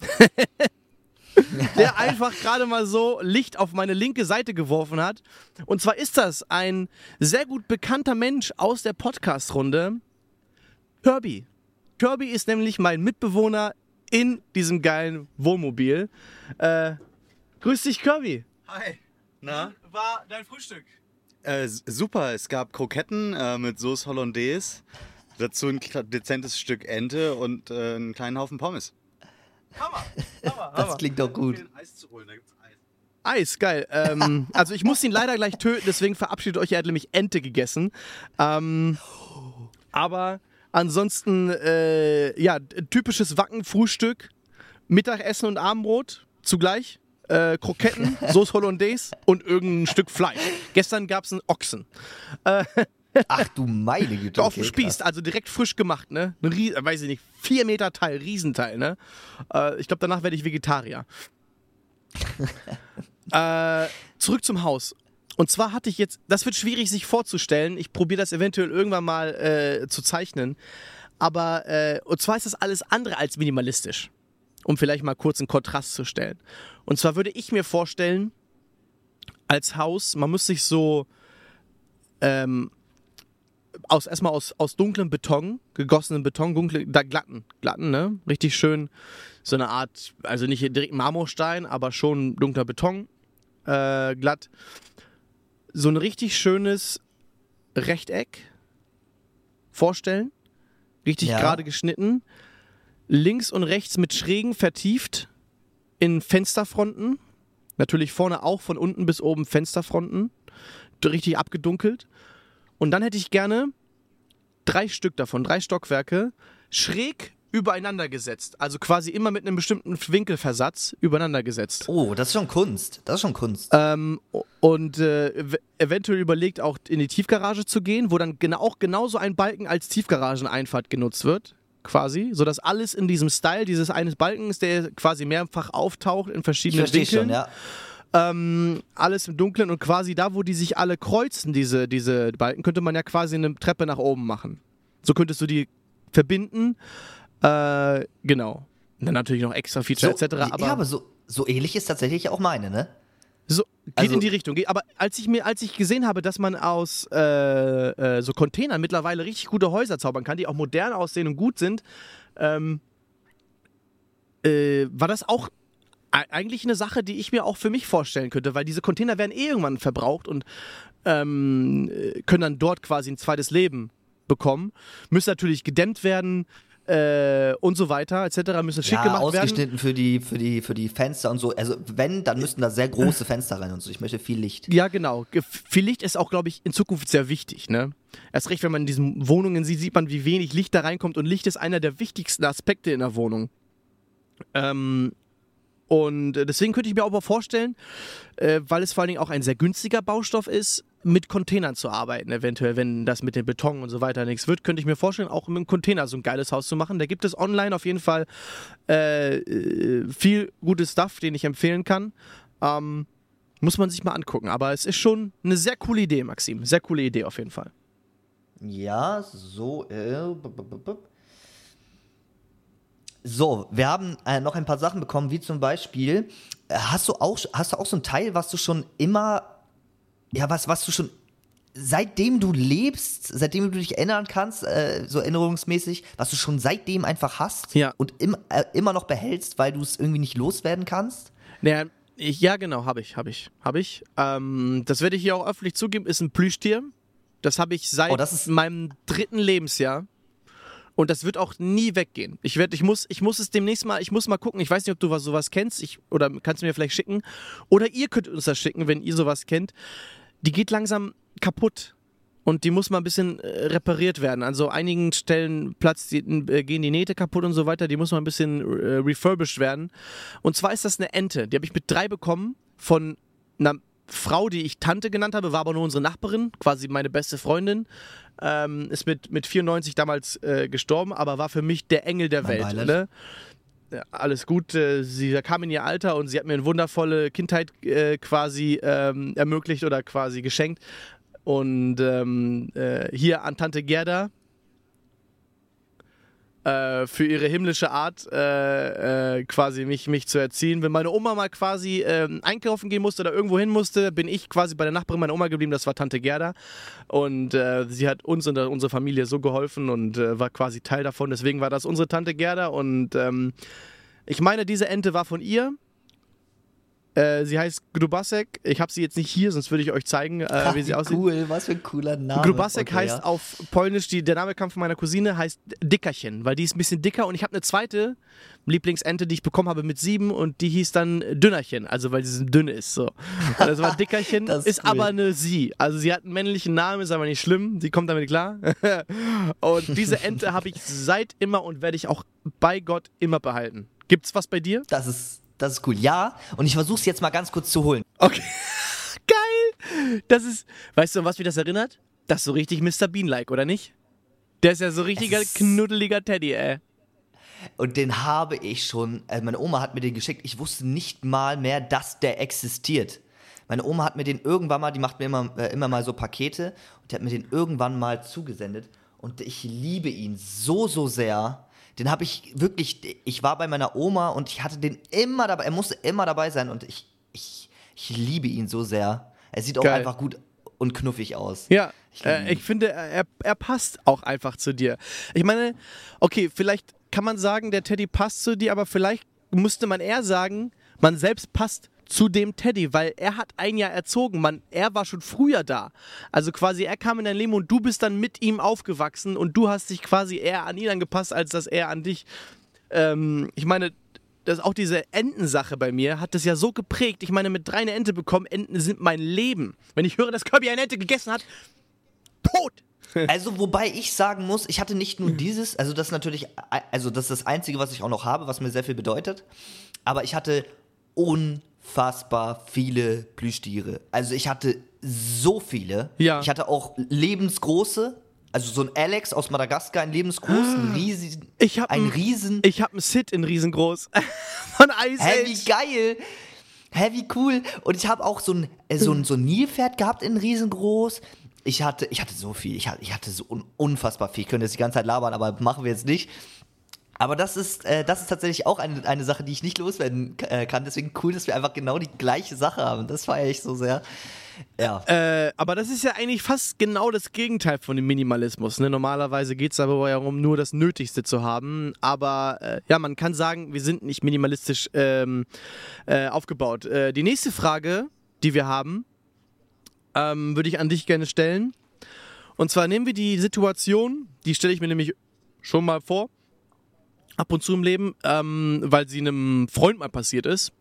der einfach gerade mal so Licht auf meine linke Seite geworfen hat. Und zwar ist das ein sehr gut bekannter Mensch aus der Podcast-Runde, Kirby. Kirby ist nämlich mein Mitbewohner in diesem geilen Wohnmobil. Äh, grüß dich, Kirby. Hi. Na? War dein Frühstück? Äh, super, es gab Kroketten äh, mit Sauce Hollandaise, dazu ein dezentes Stück Ente und äh, einen kleinen Haufen Pommes. Hammer, Hammer, Das klingt doch gut. Eis zu holen, da gibt's Eis. Eis, geil. Ähm, also ich muss ihn leider gleich töten, deswegen verabschiedet euch. Er hat nämlich Ente gegessen. Ähm, aber ansonsten, äh, ja, typisches Wacken-Frühstück, Mittagessen und Abendbrot zugleich. Äh, Kroketten, Sauce Hollandaise und irgendein Stück Fleisch. Gestern gab es einen Ochsen. Ach du meine Güte. auf dem Spieß, also direkt frisch gemacht, ne? Ein Ries äh, weiß ich nicht, vier Meter Teil, Riesenteil, ne? Äh, ich glaube, danach werde ich Vegetarier. äh, zurück zum Haus. Und zwar hatte ich jetzt, das wird schwierig sich vorzustellen. Ich probiere das eventuell irgendwann mal äh, zu zeichnen. Aber, äh, und zwar ist das alles andere als minimalistisch. Um vielleicht mal kurz einen Kontrast zu stellen. Und zwar würde ich mir vorstellen, als Haus, man muss sich so, ähm, aus, erstmal aus, aus dunklem Beton, gegossenen Beton, dunkle, da glatten, glatten, ne? Richtig schön, so eine Art, also nicht direkt Marmorstein, aber schon dunkler Beton, äh, glatt. So ein richtig schönes Rechteck vorstellen, richtig Ja. gerade geschnitten, links und rechts mit Schrägen vertieft in Fensterfronten, natürlich vorne auch von unten bis oben Fensterfronten, richtig abgedunkelt. Und dann hätte ich gerne drei Stück davon, drei Stockwerke, schräg übereinander gesetzt. Also quasi immer mit einem bestimmten Winkelversatz übereinander gesetzt. Oh, das ist schon Kunst. Das ist schon Kunst. Ähm, und äh, ev- eventuell überlegt auch in die Tiefgarage zu gehen, wo dann genau, auch genauso ein Balken als Tiefgarageneinfahrt genutzt wird. Quasi, sodass alles in diesem Style dieses eines Balkens, der quasi mehrfach auftaucht in verschiedenen Winkeln, schon, ja. ähm, alles im Dunkeln und quasi da, wo die sich alle kreuzen, diese, diese Balken, könnte man ja quasi eine Treppe nach oben machen. So könntest du die verbinden. Äh, genau. Und dann natürlich noch extra Feature etc. Aber, ja, aber so, so ähnlich ist tatsächlich auch meine, ne? So, geht also- in die Richtung. Aber als ich mir, als ich gesehen habe, dass man aus äh, äh, so Containern mittlerweile richtig gute Häuser zaubern kann, die auch modern aussehen und gut sind, ähm, äh, war das auch e- eigentlich eine Sache, die ich mir auch für mich vorstellen könnte, weil diese Container werden eh irgendwann verbraucht und ähm, äh, können dann dort quasi ein zweites Leben bekommen. Müssen natürlich gedämmt werden äh, und so weiter, etc. Müssen schick Ja, gemacht werden. ausgeschnitten für die, für, die, für die Fenster und so. Also, wenn, dann müssten da sehr große Fenster rein und so. Ich möchte viel Licht. Ja, genau. Ge- Viel Licht ist auch, glaube ich, in Zukunft sehr wichtig. Ne? Erst recht, wenn man in diesen Wohnungen sieht, sieht man, wie wenig Licht da reinkommt. Und Licht ist einer der wichtigsten Aspekte in der Wohnung. Ähm, und äh, deswegen könnte ich mir aber vorstellen, äh, weil es vor allen Dingen auch ein sehr günstiger Baustoff ist, mit Containern zu arbeiten. Eventuell, wenn das mit dem Beton und so weiter nichts wird, könnte ich mir vorstellen, auch mit einem Container so ein geiles Haus zu machen. Da gibt es online auf jeden Fall äh, äh, viel gutes Stuff, den ich empfehlen kann. Ähm, muss man sich mal angucken. Aber es ist schon eine sehr coole Idee, Maxim. Sehr coole Idee auf jeden Fall. Ja, so. Äh. So, wir haben äh, noch ein paar Sachen bekommen, wie zum Beispiel, äh, hast du auch, hast du auch so ein Teil, was du schon immer, ja, was, was du schon, seitdem du lebst, seitdem du dich erinnern kannst, äh, so erinnerungsmäßig, was du schon seitdem einfach hast Ja. und im, äh, immer noch behältst, weil du es irgendwie nicht loswerden kannst? Naja, ich, ja, genau, habe ich, habe ich, habe ich. Ähm, das werde ich hier auch öffentlich zugeben, ist ein Plüschtier. Das habe ich seit Oh, das ist- meinem dritten Lebensjahr. Und das wird auch nie weggehen. Ich werde, ich muss, ich muss es demnächst mal, ich muss mal gucken. Ich weiß nicht, ob du was, sowas kennst, ich, oder kannst du mir vielleicht schicken. Oder ihr könnt uns das schicken, wenn ihr sowas kennt. Die geht langsam kaputt. Und die muss mal ein bisschen äh, repariert werden. An so einigen Stellen platzt die, äh, gehen die Nähte kaputt und so weiter. Die muss mal ein bisschen äh, refurbished werden. Und zwar ist das eine Ente. Die habe ich mit drei bekommen von einer Frau, die ich Tante genannt habe, war aber nur unsere Nachbarin, quasi meine beste Freundin. Ähm, ist mit, mit 94 damals äh, gestorben, aber war für mich der Engel der Mein Welt. Ne? Ja, alles gut. Äh, sie kam in ihr Alter und sie hat mir eine wundervolle Kindheit äh, quasi ähm, ermöglicht oder quasi geschenkt. Und ähm, äh, hier an Tante Gerda äh, für ihre himmlische Art äh, äh, quasi mich, mich zu erziehen. Wenn meine Oma mal quasi ähm, einkaufen gehen musste oder irgendwo hin musste, bin ich quasi bei der Nachbarin meiner Oma geblieben, das war Tante Gerda. Und äh, sie hat uns und unsere Familie so geholfen und äh, war quasi Teil davon. Deswegen war das unsere Tante Gerda und ähm, ich meine, diese Ente war von ihr. Äh, sie heißt Grubasek. Ich habe sie jetzt nicht hier, sonst würde ich euch zeigen, äh, wie sie aussieht. Cool, was für ein cooler Name. Grubasek Okay, heißt ja. auf Polnisch, die, der Name kam von meiner Cousine, heißt Dickerchen, weil die ist ein bisschen dicker und ich habe eine zweite Lieblingsente, die ich bekommen habe mit sieben und die hieß dann Dünnerchen, also weil sie so dünn ist. So. Und das war Dickerchen, Das ist, ist cool. aber eine Sie. Also sie hat einen männlichen Namen, ist aber nicht schlimm, sie kommt damit klar. und diese Ente habe ich seit immer und werde ich auch bei Gott immer behalten. Gibt's was bei dir? Das ist, das ist cool. Ja, und ich versuche es jetzt mal ganz kurz zu holen. Okay. Geil! Das ist, weißt du, an was mich das erinnert? Das ist so richtig Mr. Bean-like, oder nicht? Der ist ja so richtiger knuddeliger Teddy, ey. Und den habe ich schon, also meine Oma hat mir den geschickt. Ich wusste nicht mal mehr, dass der existiert. Meine Oma hat mir den irgendwann mal, die macht mir immer, äh, immer mal so Pakete und die hat mir den irgendwann mal zugesendet. Und ich liebe ihn so, so sehr. Den habe ich wirklich, ich war bei meiner Oma und ich hatte den immer dabei, er musste immer dabei sein und ich, ich, ich liebe ihn so sehr. Er sieht auch Geil. einfach gut und knuffig aus. Ja, Ich äh, ich finde, er, er passt auch einfach zu dir. Ich meine, okay, vielleicht kann man sagen, der Teddy passt zu dir, aber vielleicht müsste man eher sagen, man selbst passt zu dem Teddy, weil er hat ein Jahr erzogen, man, er war schon früher da. Also quasi, er kam in dein Leben und du bist dann mit ihm aufgewachsen und du hast dich quasi eher an ihn angepasst, als dass er an dich. Ähm, ich meine, das auch diese Entensache bei mir hat das ja so geprägt. Ich meine, mit drei eine Ente bekommen, Enten sind mein Leben. Wenn ich höre, dass Kirby eine Ente gegessen hat, tot. Also, wobei ich sagen muss, ich hatte nicht nur dieses, also das ist natürlich, also das ist das Einzige, was ich auch noch habe, was mir sehr viel bedeutet, aber ich hatte unfassbar viele Plüschtiere. Also ich hatte so viele. Ja. Ich hatte auch lebensgroße, also so ein Alex aus Madagaskar, ein lebensgroß, ein riesen, Ich hab ein riesen, Ich habe einen Sid in riesengroß. Von Ice hä, wie geil. Hä, wie cool. Und ich habe auch so ein, äh, so ein, so ein Nilpferd gehabt in riesengroß. Ich hatte, ich hatte so viel, ich hatte, ich hatte so un, unfassbar viel. Ich könnte jetzt die ganze Zeit labern, aber machen wir jetzt nicht. Aber das ist, äh, das ist tatsächlich auch eine, eine Sache, die ich nicht loswerden äh, kann. Deswegen cool, dass wir einfach genau die gleiche Sache haben. Das feiere ich so sehr. Ja. Äh, aber das ist ja eigentlich fast genau das Gegenteil von dem Minimalismus. Ne? Normalerweise geht es aber ja darum, nur das Nötigste zu haben. Aber äh, ja, man kann sagen, wir sind nicht minimalistisch ähm, äh, aufgebaut. Äh, die nächste Frage, die wir haben, ähm, würde ich an dich gerne stellen. Und zwar nehmen wir die Situation, die stelle ich mir nämlich schon mal vor, ab und zu im Leben, ähm, weil sie einem Freund mal passiert ist.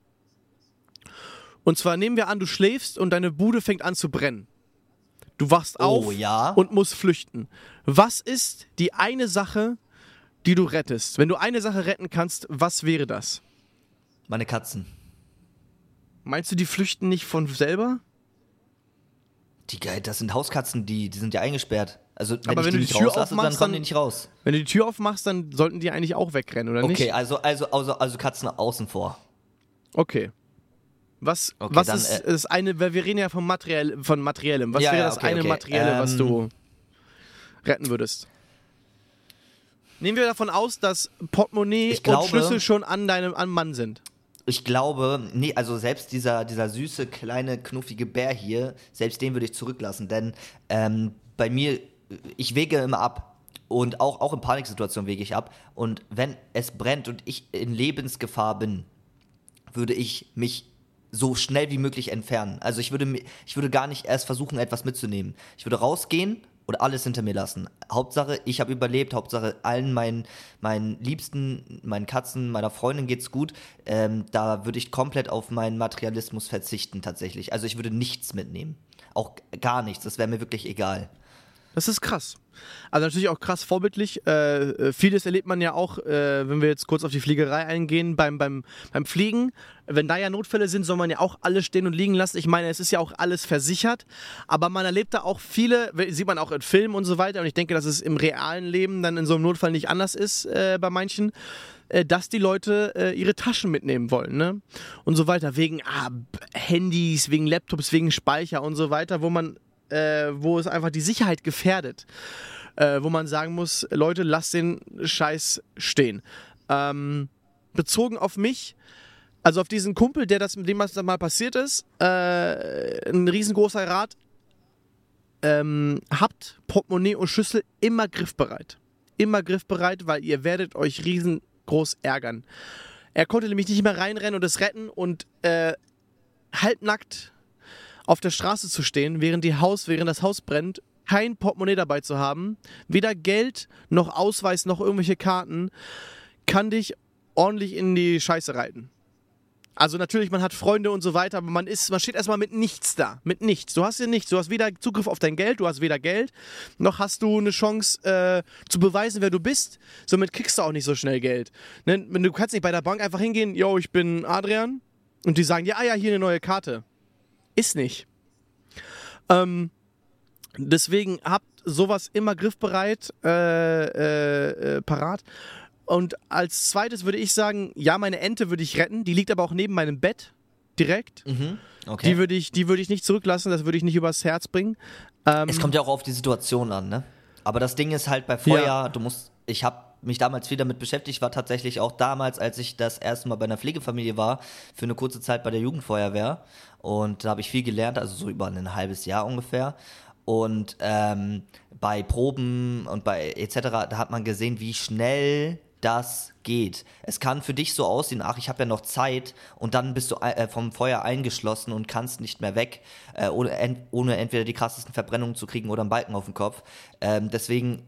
Und zwar nehmen wir an, du schläfst und deine Bude fängt an zu brennen. Du wachst Oh, auf ja. und musst flüchten. Was ist die eine Sache, die du rettest? Wenn du eine Sache retten kannst, was wäre das? Meine Katzen. Meinst du, die flüchten nicht von selber? Die das sind Hauskatzen, die, die sind ja eingesperrt. Also wenn Aber wenn die du nicht die Tür rauslasse, dann aufmachst, kommen die nicht raus. Wenn du die Tür aufmachst, dann sollten die eigentlich auch wegrennen, oder Okay, nicht? also, also, also, also Katzen außen vor. Okay. Was, Okay, was dann, ist äh, das eine, weil wir reden ja vom Materiell, von Materiellem. Was Ja, wäre das okay, eine okay. Materielle, was Ähm, du retten würdest? Nehmen wir davon aus, dass Portemonnaie glaube- und Schlüssel schon an deinem an Mann sind. Ich glaube, nee, also selbst dieser, dieser süße, kleine, knuffige Bär hier, selbst den würde ich zurücklassen, denn ähm, bei mir, ich wege immer ab. Und auch, auch in Paniksituationen wege ich ab. Und wenn es brennt und ich in Lebensgefahr bin, würde ich mich so schnell wie möglich entfernen. Also ich würde, ich würde gar nicht erst versuchen, etwas mitzunehmen. Ich würde rausgehen und alles hinter mir lassen. Hauptsache, ich habe überlebt. Hauptsache, allen meinen, meinen Liebsten, meinen Katzen, meiner Freundin geht's gut. Ähm, da würde ich komplett auf meinen Materialismus verzichten tatsächlich. Also ich würde nichts mitnehmen. Auch gar nichts. Das wäre mir wirklich egal. Das ist krass. Also natürlich auch krass vorbildlich. Äh, äh, vieles erlebt man ja auch, äh, wenn wir jetzt kurz auf die Fliegerei eingehen, beim, beim, beim Fliegen. Wenn da ja Notfälle sind, soll man ja auch alles stehen und liegen lassen. Ich meine, es ist ja auch alles versichert, aber man erlebt da auch viele, sieht man auch in Filmen und so weiter. Und ich denke, dass es im realen Leben dann in so einem Notfall nicht anders ist äh, bei manchen äh, dass die Leute äh, ihre Taschen mitnehmen wollen, ne? Und so weiter, wegen ah, Handys, wegen Laptops, wegen Speicher und so weiter, wo man, äh, wo es einfach die Sicherheit gefährdet. äh, wo man sagen muss, Leute, lasst den Scheiß stehen. Ähm, bezogen auf mich, also auf diesen Kumpel, der das, mit dem das mal passiert ist, äh, ein riesengroßer Rat, ähm, habt Portemonnaie und Schlüssel immer griffbereit. Immer griffbereit, weil ihr werdet euch riesengroß ärgern. Er konnte nämlich nicht mehr reinrennen und es retten und äh, halbnackt auf der Straße zu stehen, während, die Haus, während das Haus brennt, kein Portemonnaie dabei zu haben, weder Geld noch Ausweis noch irgendwelche Karten, kann dich ordentlich in die Scheiße reiten. Also natürlich, man hat Freunde und so weiter, aber man ist, man steht erstmal mit nichts da. Mit nichts. Du hast ja nichts. Du hast weder Zugriff auf dein Geld, du hast weder Geld, noch hast du eine Chance äh, zu beweisen, wer du bist. Somit kriegst du auch nicht so schnell Geld. Ne? Du kannst nicht bei der Bank einfach hingehen, yo, ich bin Adrian, und die sagen, ja, ja, hier eine neue Karte. Ist nicht. Ähm, deswegen habt sowas immer griffbereit, äh, äh, äh, parat. Und als zweites würde ich sagen, ja, meine Ente würde ich retten. Die liegt aber auch neben meinem Bett direkt. Mhm. Okay. Die würde ich, die würde ich nicht zurücklassen, das würde ich nicht übers Herz bringen. Ähm, es kommt ja auch auf die Situation an, ne? Aber das Ding ist halt bei Feuer, Ja. du musst, ich habe mich damals viel damit beschäftigt, war tatsächlich auch damals, als ich das erste Mal bei einer Pflegefamilie war, für eine kurze Zeit bei der Jugendfeuerwehr. Und da habe ich viel gelernt, also so über ein halbes Jahr ungefähr. Und ähm, bei Proben und bei etc., da hat man gesehen, wie schnell das geht. Es kann für dich so aussehen, ach, ich habe ja noch Zeit und dann bist du äh, vom Feuer eingeschlossen und kannst nicht mehr weg, äh, ohne, ent ohne entweder die krassesten Verbrennungen zu kriegen oder einen Balken auf dem Kopf. Ähm, deswegen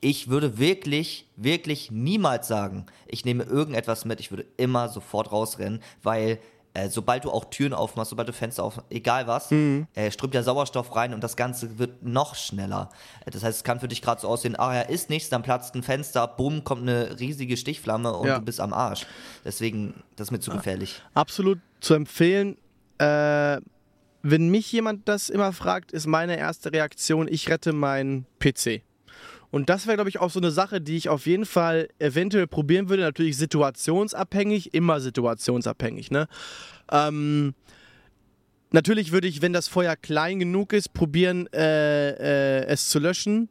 ich würde wirklich, wirklich niemals sagen, ich nehme irgendetwas mit, ich würde immer sofort rausrennen, weil äh, sobald du auch Türen aufmachst, sobald du Fenster aufmachst, egal was, äh, strömt ja Sauerstoff rein und das Ganze wird noch schneller. Äh, Das heißt, es kann für dich gerade so aussehen, ah ja, ist nichts, dann platzt ein Fenster, bumm, kommt eine riesige Stichflamme und Ja. du bist am Arsch. Deswegen, das ist mir zu gefährlich. absolut zu empfehlen. Äh, wenn mich jemand das immer fragt, ist meine erste Reaktion, ich rette meinen PC. Und das wäre, glaube ich, auch so eine Sache, die ich auf jeden Fall eventuell probieren würde. Natürlich situationsabhängig, immer situationsabhängig. Ne? Ähm, natürlich würde ich, wenn das Feuer klein genug ist, probieren, äh, äh, es zu löschen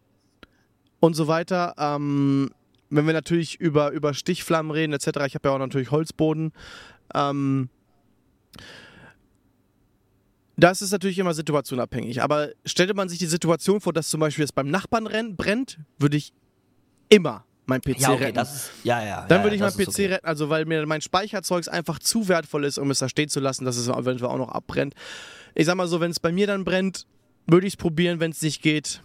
und so weiter. Ähm, wenn wir natürlich über, über Stichflammen reden etc., ich habe ja auch natürlich Holzboden. Ähm, das ist natürlich immer situationabhängig. Aber stellte man sich die Situation vor, dass zum Beispiel es beim Nachbarn renn, brennt, würde ich immer mein PC Ja, okay, retten. das ist, ja, ja. Dann ja, würde ich ja, mein PC okay. retten, also weil mir mein Speicherzeugs einfach zu wertvoll ist, um es da stehen zu lassen, dass es eventuell auch noch abbrennt. Ich sag mal so, wenn es bei mir dann brennt, würde ich es probieren, wenn es nicht geht,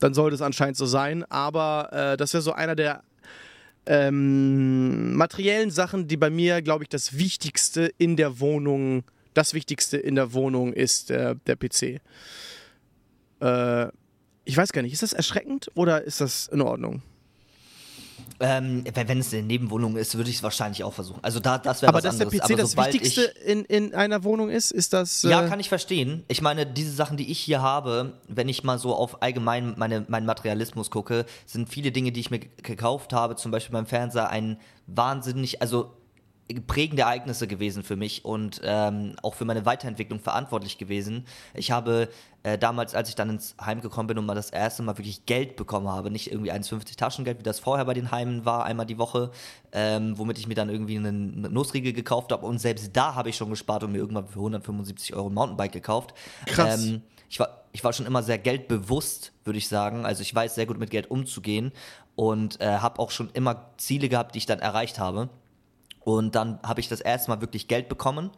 dann sollte es anscheinend so sein. Aber äh, das wäre so einer der ähm, materiellen Sachen, die bei mir, glaube ich, das Wichtigste in der Wohnung, das Wichtigste in der Wohnung ist äh, der PC. Äh, ich weiß gar nicht, ist das erschreckend oder ist das in Ordnung? Ähm, wenn, es eine Nebenwohnung ist, würde ich es wahrscheinlich auch versuchen. Also da, das wäre Aber was dass der anderes. PC Aber das Wichtigste ich, in, in einer Wohnung ist, ist das. Ja, äh, kann ich verstehen. Ich meine, diese Sachen, die ich hier habe, wenn ich mal so auf allgemein meine, meinen Materialismus gucke, sind viele Dinge, die ich mir gekauft habe, zum Beispiel beim Fernseher, ein wahnsinnig, also prägende Ereignisse gewesen für mich und ähm, auch für meine Weiterentwicklung verantwortlich gewesen. Ich habe äh, damals, als ich dann ins Heim gekommen bin und mal das erste Mal wirklich Geld bekommen habe, nicht irgendwie 1,50 Taschengeld, wie das vorher bei den Heimen war, einmal die Woche, ähm, womit ich mir dann irgendwie einen Nussriegel gekauft habe und selbst da habe ich schon gespart und mir irgendwann für 175 Euro ein Mountainbike gekauft. Krass. Ähm, ich war, ich war schon immer sehr geldbewusst, würde ich sagen. Also ich weiß sehr gut mit Geld umzugehen und äh, habe auch schon immer Ziele gehabt, die ich dann erreicht habe. Und dann habe ich das erste Mal wirklich Geld bekommen,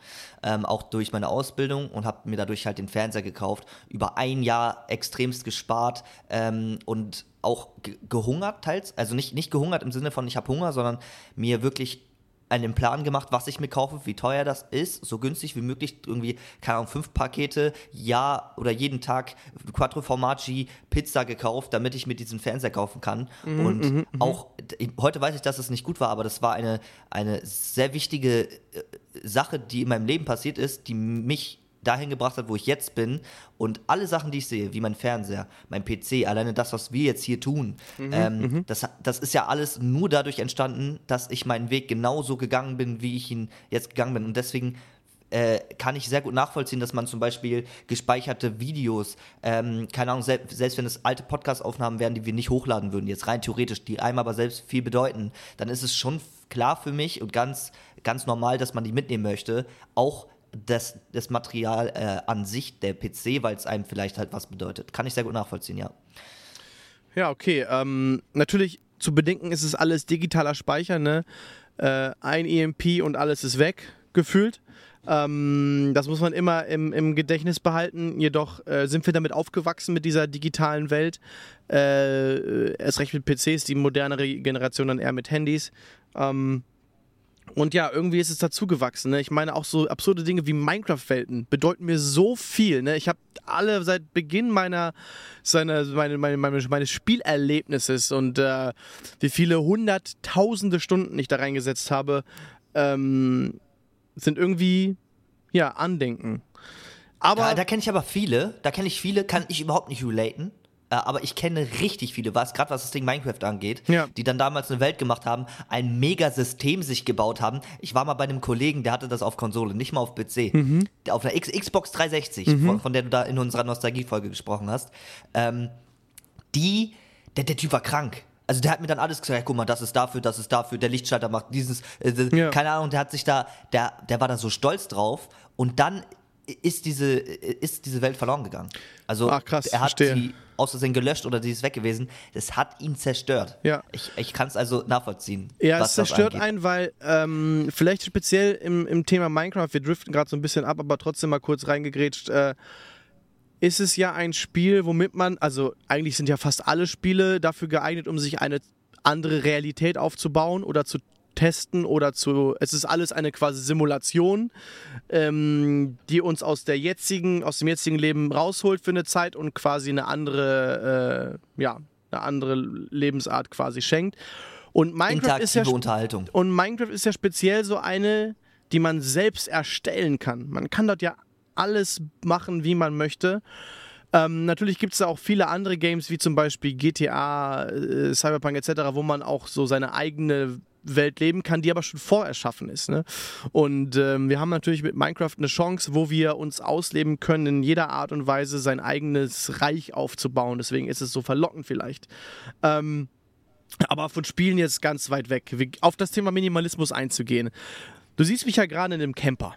ähm, auch durch meine Ausbildung und habe mir dadurch halt den Fernseher gekauft. Über ein Jahr extremst gespart ähm, und auch ge gehungert teils. Also nicht, nicht gehungert im Sinne von ich habe Hunger, sondern mir wirklich einen Plan gemacht, was ich mir kaufe, wie teuer das ist, so günstig wie möglich, irgendwie, keine Ahnung, fünf Pakete, ja oder jeden Tag Quattro Formaggi Pizza gekauft, damit ich mir diesen Fernseher kaufen kann. und auch, d- heute weiß ich, dass es nicht gut war, aber das war eine, eine sehr wichtige äh, Sache, die in meinem Leben passiert ist, die mich dahin gebracht hat, wo ich jetzt bin. Und alle Sachen, die ich sehe, wie mein Fernseher, mein PC, alleine das, was wir jetzt hier tun, ähm, das, das ist ja alles nur dadurch entstanden, dass ich meinen Weg genauso gegangen bin, wie ich ihn jetzt gegangen bin. Und deswegen äh, kann ich sehr gut nachvollziehen, dass man zum Beispiel gespeicherte Videos, ähm, keine Ahnung, selbst, selbst wenn es alte Podcast-Aufnahmen wären, die wir nicht hochladen würden, jetzt rein theoretisch, die einem aber selbst viel bedeuten, dann ist es schon klar für mich und ganz, ganz normal, dass man die mitnehmen möchte. Auch das, das Material äh, an sich, der PC, weil es einem vielleicht halt was bedeutet. Kann ich sehr gut nachvollziehen, ja. Ja, okay. Ähm, natürlich zu bedenken ist es alles digitaler Speicher, ne? Äh, ein EMP und alles ist weg, gefühlt. Ähm, das muss man immer im, im Gedächtnis behalten. Jedoch äh, sind wir damit aufgewachsen mit dieser digitalen Welt. Äh, erst recht mit PCs, die modernere Generation dann eher mit Handys. Ähm, und ja, irgendwie ist es dazugewachsen. Ne? Ich meine, auch so absurde Dinge wie Minecraft-Welten bedeuten mir so viel. Ne? Ich habe alle seit Beginn meiner, seiner, meine, meine, meine, meines Spielerlebnisses und äh, wie viele hunderttausende Stunden ich da reingesetzt habe, ähm, sind irgendwie, ja, Andenken. Aber da, da kenne ich aber viele, da kenne ich viele, kann ich überhaupt nicht relaten. Äh, aber ich kenne richtig viele, was gerade was das Ding Minecraft angeht, Ja. die dann damals eine Welt gemacht haben, ein Megasystem sich gebaut haben. Ich war mal bei einem Kollegen, der hatte das auf Konsole, nicht mal auf PC. Der Auf einer X Xbox 360, von, von der du da in unserer Nostalgie-Folge gesprochen hast. Ähm, die, der, der Typ war krank. Also der hat mir dann alles gesagt, ja, guck mal, das ist dafür, das ist dafür, der Lichtschalter macht dieses, äh, Ja. keine Ahnung, der hat sich da, der, der war da so stolz drauf und dann ist diese, ist diese Welt verloren gegangen. Also Ach, krass, er hat verstehe. sie aus Versehen gelöscht oder sie ist weg gewesen. Das hat ihn zerstört. Ja. Ich, ich kann es also nachvollziehen. Ja, es das zerstört einen, weil ähm, vielleicht speziell im, im Thema Minecraft, wir driften gerade so ein bisschen ab, aber trotzdem mal kurz reingegrätscht, äh, ist es ja ein Spiel, womit man, also eigentlich sind ja fast alle Spiele dafür geeignet, um sich eine andere Realität aufzubauen oder zu testen oder zu, es ist alles eine quasi Simulation, ähm, die uns aus der jetzigen, aus dem jetzigen Leben rausholt für eine Zeit und quasi eine andere, äh, ja, eine andere Lebensart quasi schenkt. Und Minecraft ist ja Interaktive Unterhaltung. und Minecraft ist ja speziell so eine, die man selbst erstellen kann. Man kann dort ja alles machen, wie man möchte. Ähm, natürlich gibt es da auch viele andere Games, wie zum Beispiel GTA, äh, Cyberpunk etc., wo man auch so seine eigene Welt leben kann, die aber schon vorerschaffen ist. Ne? Und ähm, wir haben natürlich mit Minecraft eine Chance, wo wir uns ausleben können, in jeder Art und Weise sein eigenes Reich aufzubauen. Deswegen ist es so verlockend vielleicht. Ähm, aber von Spielen jetzt ganz weit weg. Auf das Thema Minimalismus einzugehen. Du siehst mich ja gerade in einem Camper.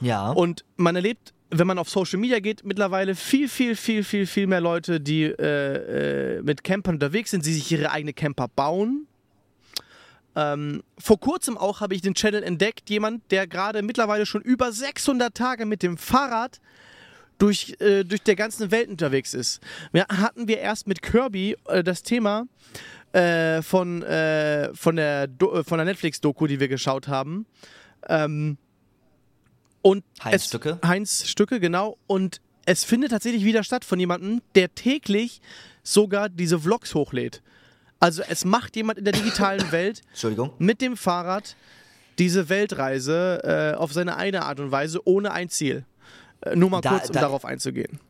Ja. Und man erlebt, wenn man auf Social Media geht, mittlerweile viel, viel, viel, viel, viel mehr Leute, die äh, äh, mit Campern unterwegs sind, die sich ihre eigene Camper bauen. Ähm, vor kurzem auch habe ich den Channel entdeckt, jemand, der gerade mittlerweile schon über 600 Tage mit dem Fahrrad durch, äh, durch der ganzen Welt unterwegs ist. Wir hatten wir erst mit Kirby äh, das Thema äh, von, äh, von der, Do äh, von der Netflix-Doku, die wir geschaut haben. Ähm, und Heinz es, Stücke. Heinz Stücke, genau. Und es findet tatsächlich wieder statt von jemandem, der täglich sogar diese Vlogs hochlädt. Also es macht jemand in der digitalen Welt mit dem Fahrrad diese Weltreise äh, auf seine eine Art und Weise ohne ein Ziel. Äh, nur mal Da- kurz, um da- darauf einzugehen.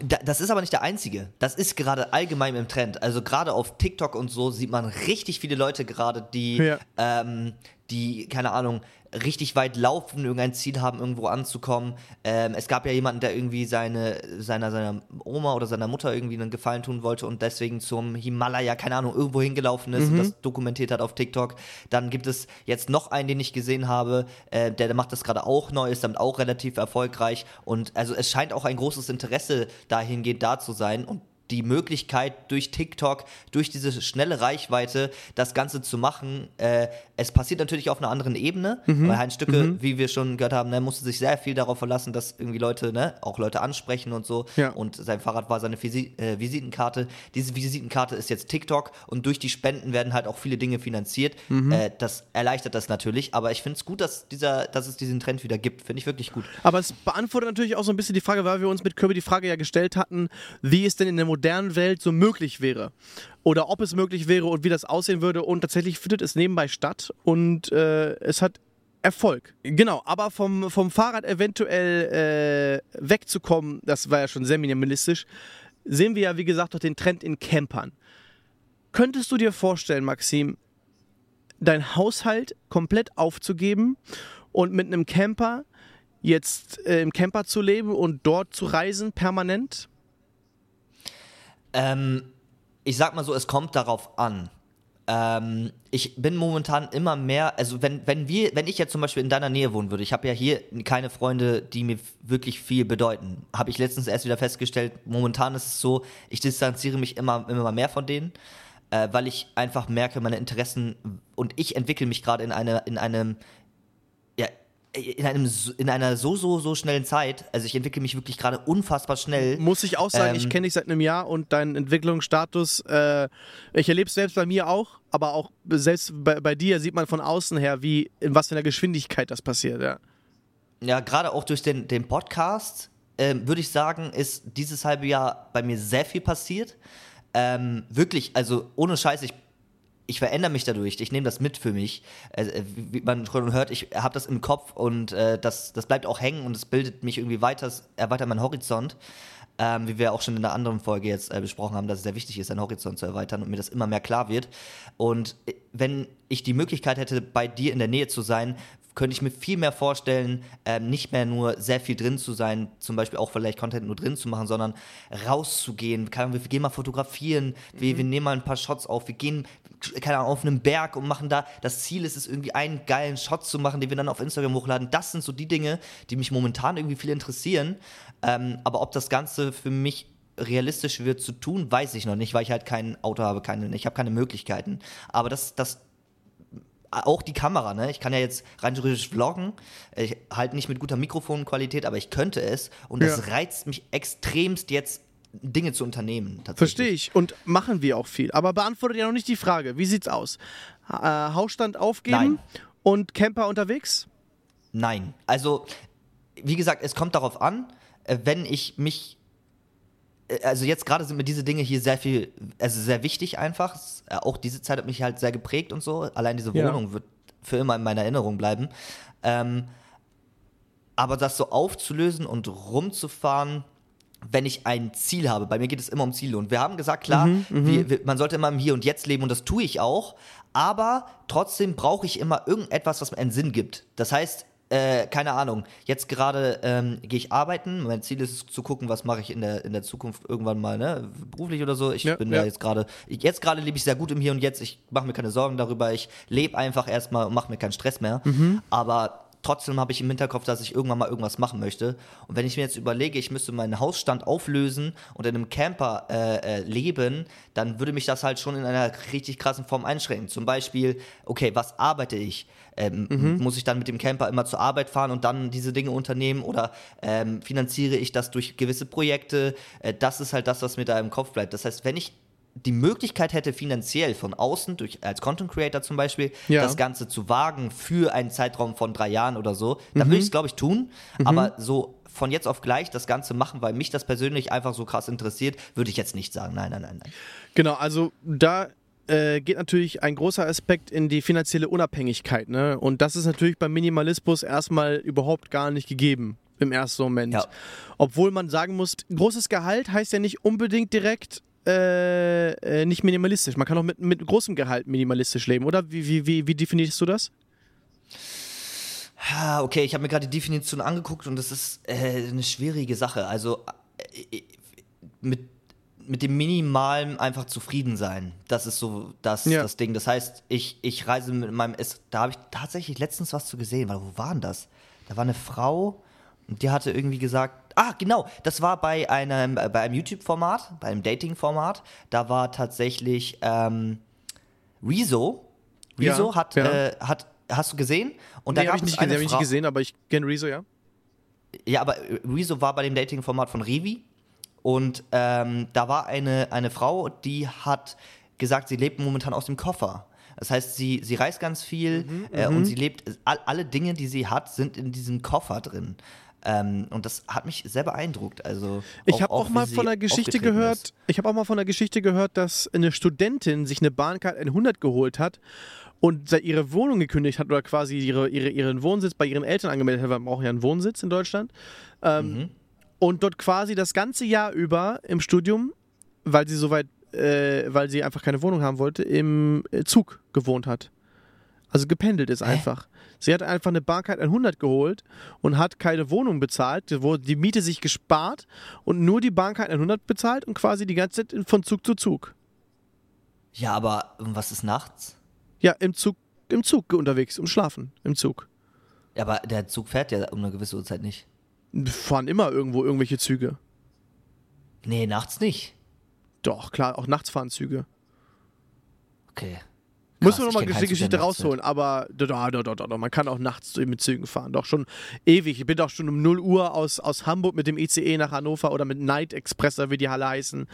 Da, das ist aber nicht der einzige. Das ist gerade allgemein im Trend. Also gerade auf TikTok und so sieht man richtig viele Leute gerade, die, Ja. ähm, die, keine Ahnung, richtig weit laufen, irgendein Ziel haben, irgendwo anzukommen. Ähm, es gab ja jemanden, der irgendwie seine, seiner, seiner Oma oder seiner Mutter irgendwie einen Gefallen tun wollte und deswegen zum Himalaya, keine Ahnung, irgendwo hingelaufen ist und das dokumentiert hat auf TikTok. Dann gibt es jetzt noch einen, den ich gesehen habe, äh, der, der macht das gerade auch neu, ist damit auch relativ erfolgreich. Und also es scheint auch ein großes Interesse dahingehend da zu sein. Und die Möglichkeit durch TikTok, durch diese schnelle Reichweite, das Ganze zu machen. Äh, es passiert natürlich auf einer anderen Ebene, Mhm. weil Heinz Stücke, wie wir schon gehört haben, ne, musste sich sehr viel darauf verlassen, dass irgendwie Leute, ne, auch Leute ansprechen und so. Ja. Und sein Fahrrad war seine Visi äh, Visitenkarte. Diese Visitenkarte ist jetzt TikTok und durch die Spenden werden halt auch viele Dinge finanziert. Mhm. Äh, das erleichtert das natürlich, aber ich finde es gut, dass, dieser, dass es diesen Trend wieder gibt. Finde ich wirklich gut. Aber es beantwortet natürlich auch so ein bisschen die Frage, weil wir uns mit Kirby die Frage ja gestellt hatten, wie es denn in der modernen Welt so möglich wäre. Oder ob es möglich wäre und wie das aussehen würde. Und tatsächlich findet es nebenbei statt und äh, es hat Erfolg. Genau, aber vom, vom Fahrrad eventuell äh, wegzukommen, das war ja schon sehr minimalistisch, sehen wir ja, wie gesagt, auch den Trend in Campern. Könntest du dir vorstellen, Maxim, dein Haushalt komplett aufzugeben und mit einem Camper jetzt äh, im Camper zu leben und dort zu reisen permanent? Ähm, ich sag mal so, es kommt darauf an. Ähm, ich bin momentan immer mehr, also wenn, wenn wir, wenn ich jetzt zum Beispiel in deiner Nähe wohnen würde, ich habe ja hier keine Freunde, die mir wirklich viel bedeuten. Habe ich letztens erst wieder festgestellt, momentan ist es so, ich distanziere mich immer, immer mehr von denen, äh, weil ich einfach merke, meine Interessen und ich entwickle mich gerade in eine, in einem, in einem in einer so so so schnellen Zeit, also ich entwickle mich wirklich gerade unfassbar schnell. Muss ich auch sagen, Ähm, ich kenne dich seit einem Jahr und deinen Entwicklungsstatus, äh, ich erlebe es selbst bei mir auch, aber auch selbst bei, bei dir sieht man von außen her, wie in was für einer Geschwindigkeit das passiert, ja. Ja, gerade auch durch den, den Podcast, ähm, würde ich sagen, ist dieses halbe Jahr bei mir sehr viel passiert. Ähm, wirklich, also ohne Scheiß, ich, ich verändere mich dadurch. Ich nehme das mit für mich. Äh, wie man schon hört, ich habe das im Kopf und äh, das, das bleibt auch hängen und es bildet mich irgendwie weiter, es erweitert meinen Horizont. Ähm, wie wir auch schon in einer anderen Folge jetzt äh, besprochen haben, dass es sehr wichtig ist, seinen Horizont zu erweitern und mir das immer mehr klar wird. Und äh, wenn ich die Möglichkeit hätte, bei dir in der Nähe zu sein, könnte ich mir viel mehr vorstellen, ähm, nicht mehr nur sehr viel drin zu sein, zum Beispiel auch vielleicht Content nur drin zu machen, sondern rauszugehen. Ahnung, wir gehen mal fotografieren, wir, wir nehmen mal ein paar Shots auf, wir gehen keine Ahnung, auf einen Berg und machen da, das Ziel ist es, irgendwie einen geilen Shot zu machen, den wir dann auf Instagram hochladen. Das sind so die Dinge, die mich momentan irgendwie viel interessieren. Ähm, aber ob das Ganze für mich realistisch wird zu tun, weiß ich noch nicht, weil ich halt kein Auto habe, keine, ich habe keine Möglichkeiten. Aber das, das auch die Kamera, ne? Ich kann ja jetzt rein theoretisch vloggen. Ich halt nicht mit guter Mikrofonqualität, aber ich könnte es. Und das Ja. reizt mich extremst jetzt, Dinge zu unternehmen. Verstehe ich und machen wir auch viel. Aber beantwortet ja noch nicht die Frage, wie sieht's aus? Äh, Hausstand aufgeben Nein. und Camper unterwegs? Nein. Also, wie gesagt, es kommt darauf an, äh, wenn ich mich. äh, Also jetzt gerade sind mir diese Dinge hier sehr viel, also sehr wichtig einfach. Äh, Auch diese Zeit hat mich halt sehr geprägt und so. Allein diese Ja. Wohnung wird für immer in meiner Erinnerung bleiben. Ähm, aber das so aufzulösen und rumzufahren, wenn ich ein Ziel habe. Bei mir geht es immer um Ziele. Und wir haben gesagt, klar, wir, wir, man sollte immer im Hier und Jetzt leben und das tue ich auch. Aber trotzdem brauche ich immer irgendetwas, was mir einen Sinn gibt. Das heißt, äh, keine Ahnung, jetzt gerade ähm, gehe ich arbeiten. Mein Ziel ist es zu gucken, was mache ich in der, in der Zukunft irgendwann mal, ne? beruflich oder so. Ich Ja, bin ja. da jetzt gerade, jetzt gerade lebe ich sehr gut im Hier und Jetzt. Ich mache mir keine Sorgen darüber. Ich lebe einfach erstmal und mache mir keinen Stress mehr. Mhm. Aber trotzdem habe ich im Hinterkopf, dass ich irgendwann mal irgendwas machen möchte. Und wenn ich mir jetzt überlege, ich müsste meinen Hausstand auflösen und in einem Camper äh, äh, leben, dann würde mich das halt schon in einer richtig krassen Form einschränken. Zum Beispiel, okay, was arbeite ich? Ähm, Mhm. Muss ich dann mit dem Camper immer zur Arbeit fahren und dann diese Dinge unternehmen oder ähm, finanziere ich das durch gewisse Projekte? Äh, das ist halt das, was mir da im Kopf bleibt. Das heißt, wenn ich die Möglichkeit hätte, finanziell von außen, durch, als Content Creator zum Beispiel, Ja. das Ganze zu wagen für einen Zeitraum von drei Jahren oder so, Mhm. dann würde ich es, glaube ich, tun. Aber so von jetzt auf gleich das Ganze machen, weil mich das persönlich einfach so krass interessiert, würde ich jetzt nicht sagen. Nein, nein, nein, nein. Genau, also da äh, geht natürlich ein großer Aspekt in die finanzielle Unabhängigkeit. Ne? Und das ist natürlich beim Minimalismus erstmal überhaupt gar nicht gegeben im ersten Moment. Ja. Obwohl man sagen muss, großes Gehalt heißt ja nicht unbedingt direkt äh, äh, nicht minimalistisch. Man kann auch mit, mit großem Gehalt minimalistisch leben, oder? Wie, wie, wie, wie definierst du das? Okay, ich habe mir gerade die Definition angeguckt und das ist äh, eine schwierige Sache. Also äh, mit, mit dem Minimalen einfach zufrieden sein. Das ist so das, Ja. das Ding. Das heißt, ich, ich reise mit meinem. Es, da habe ich tatsächlich letztens was zu gesehen. Weil, wo war denn das? Da war eine Frau und die hatte irgendwie gesagt. Ah, genau, das war bei einem, äh, bei einem YouTube-Format, bei einem Dating-Format. Da war tatsächlich ähm, Rezo. Rezo Ja, hat, ja. Äh, hat. Hast du gesehen? Und Nee, da habe ich, nicht gesehen, hab ich nicht gesehen, aber ich kenne Rezo, ja. ja, aber Rezo war bei dem Dating-Format von Revi und ähm, da war eine, eine Frau, die hat gesagt, sie lebt momentan aus dem Koffer. Das heißt, sie, sie reist ganz viel Mhm, äh, und sie lebt, all, alle Dinge, die sie hat, sind in diesem Koffer drin. Ähm, und das hat mich sehr beeindruckt. Also Ich habe auch, wie mal von einer Geschichte gehört. ist. Ich habe auch mal von einer Geschichte gehört, dass eine Studentin sich eine Bahncard 100 geholt hat und ihre Wohnung gekündigt hat oder quasi ihre, ihre, ihren Wohnsitz bei ihren Eltern angemeldet hat. weil Man braucht ja einen Wohnsitz in Deutschland. Ähm, Mhm. Und dort quasi das ganze Jahr über im Studium, weil sie soweit, äh, weil sie einfach keine Wohnung haben wollte, im äh, Zug gewohnt hat. Also gependelt ist einfach. Sie hat einfach eine Bahncard 100 geholt und hat keine Wohnung bezahlt, wo die Miete sich gespart und nur die Bahncard 100 bezahlt und quasi die ganze Zeit von Zug zu Zug. Ja, aber was ist nachts? Ja, im Zug, im Zug unterwegs, um Schlafen, im Zug. Ja, aber der Zug fährt ja um eine gewisse Uhrzeit nicht. Fahren immer irgendwo irgendwelche Züge. Nee, nachts nicht. Doch, klar, auch nachts fahren Züge. Okay. Muss man ich nochmal die Geschichte rausholen, aber da, da, da, da, da, man kann auch nachts mit Zügen fahren. Doch schon ewig. Ich bin doch schon um 0 Uhr aus, aus Hamburg mit dem ICE nach Hannover oder mit Night Express, wie die Halle heißen.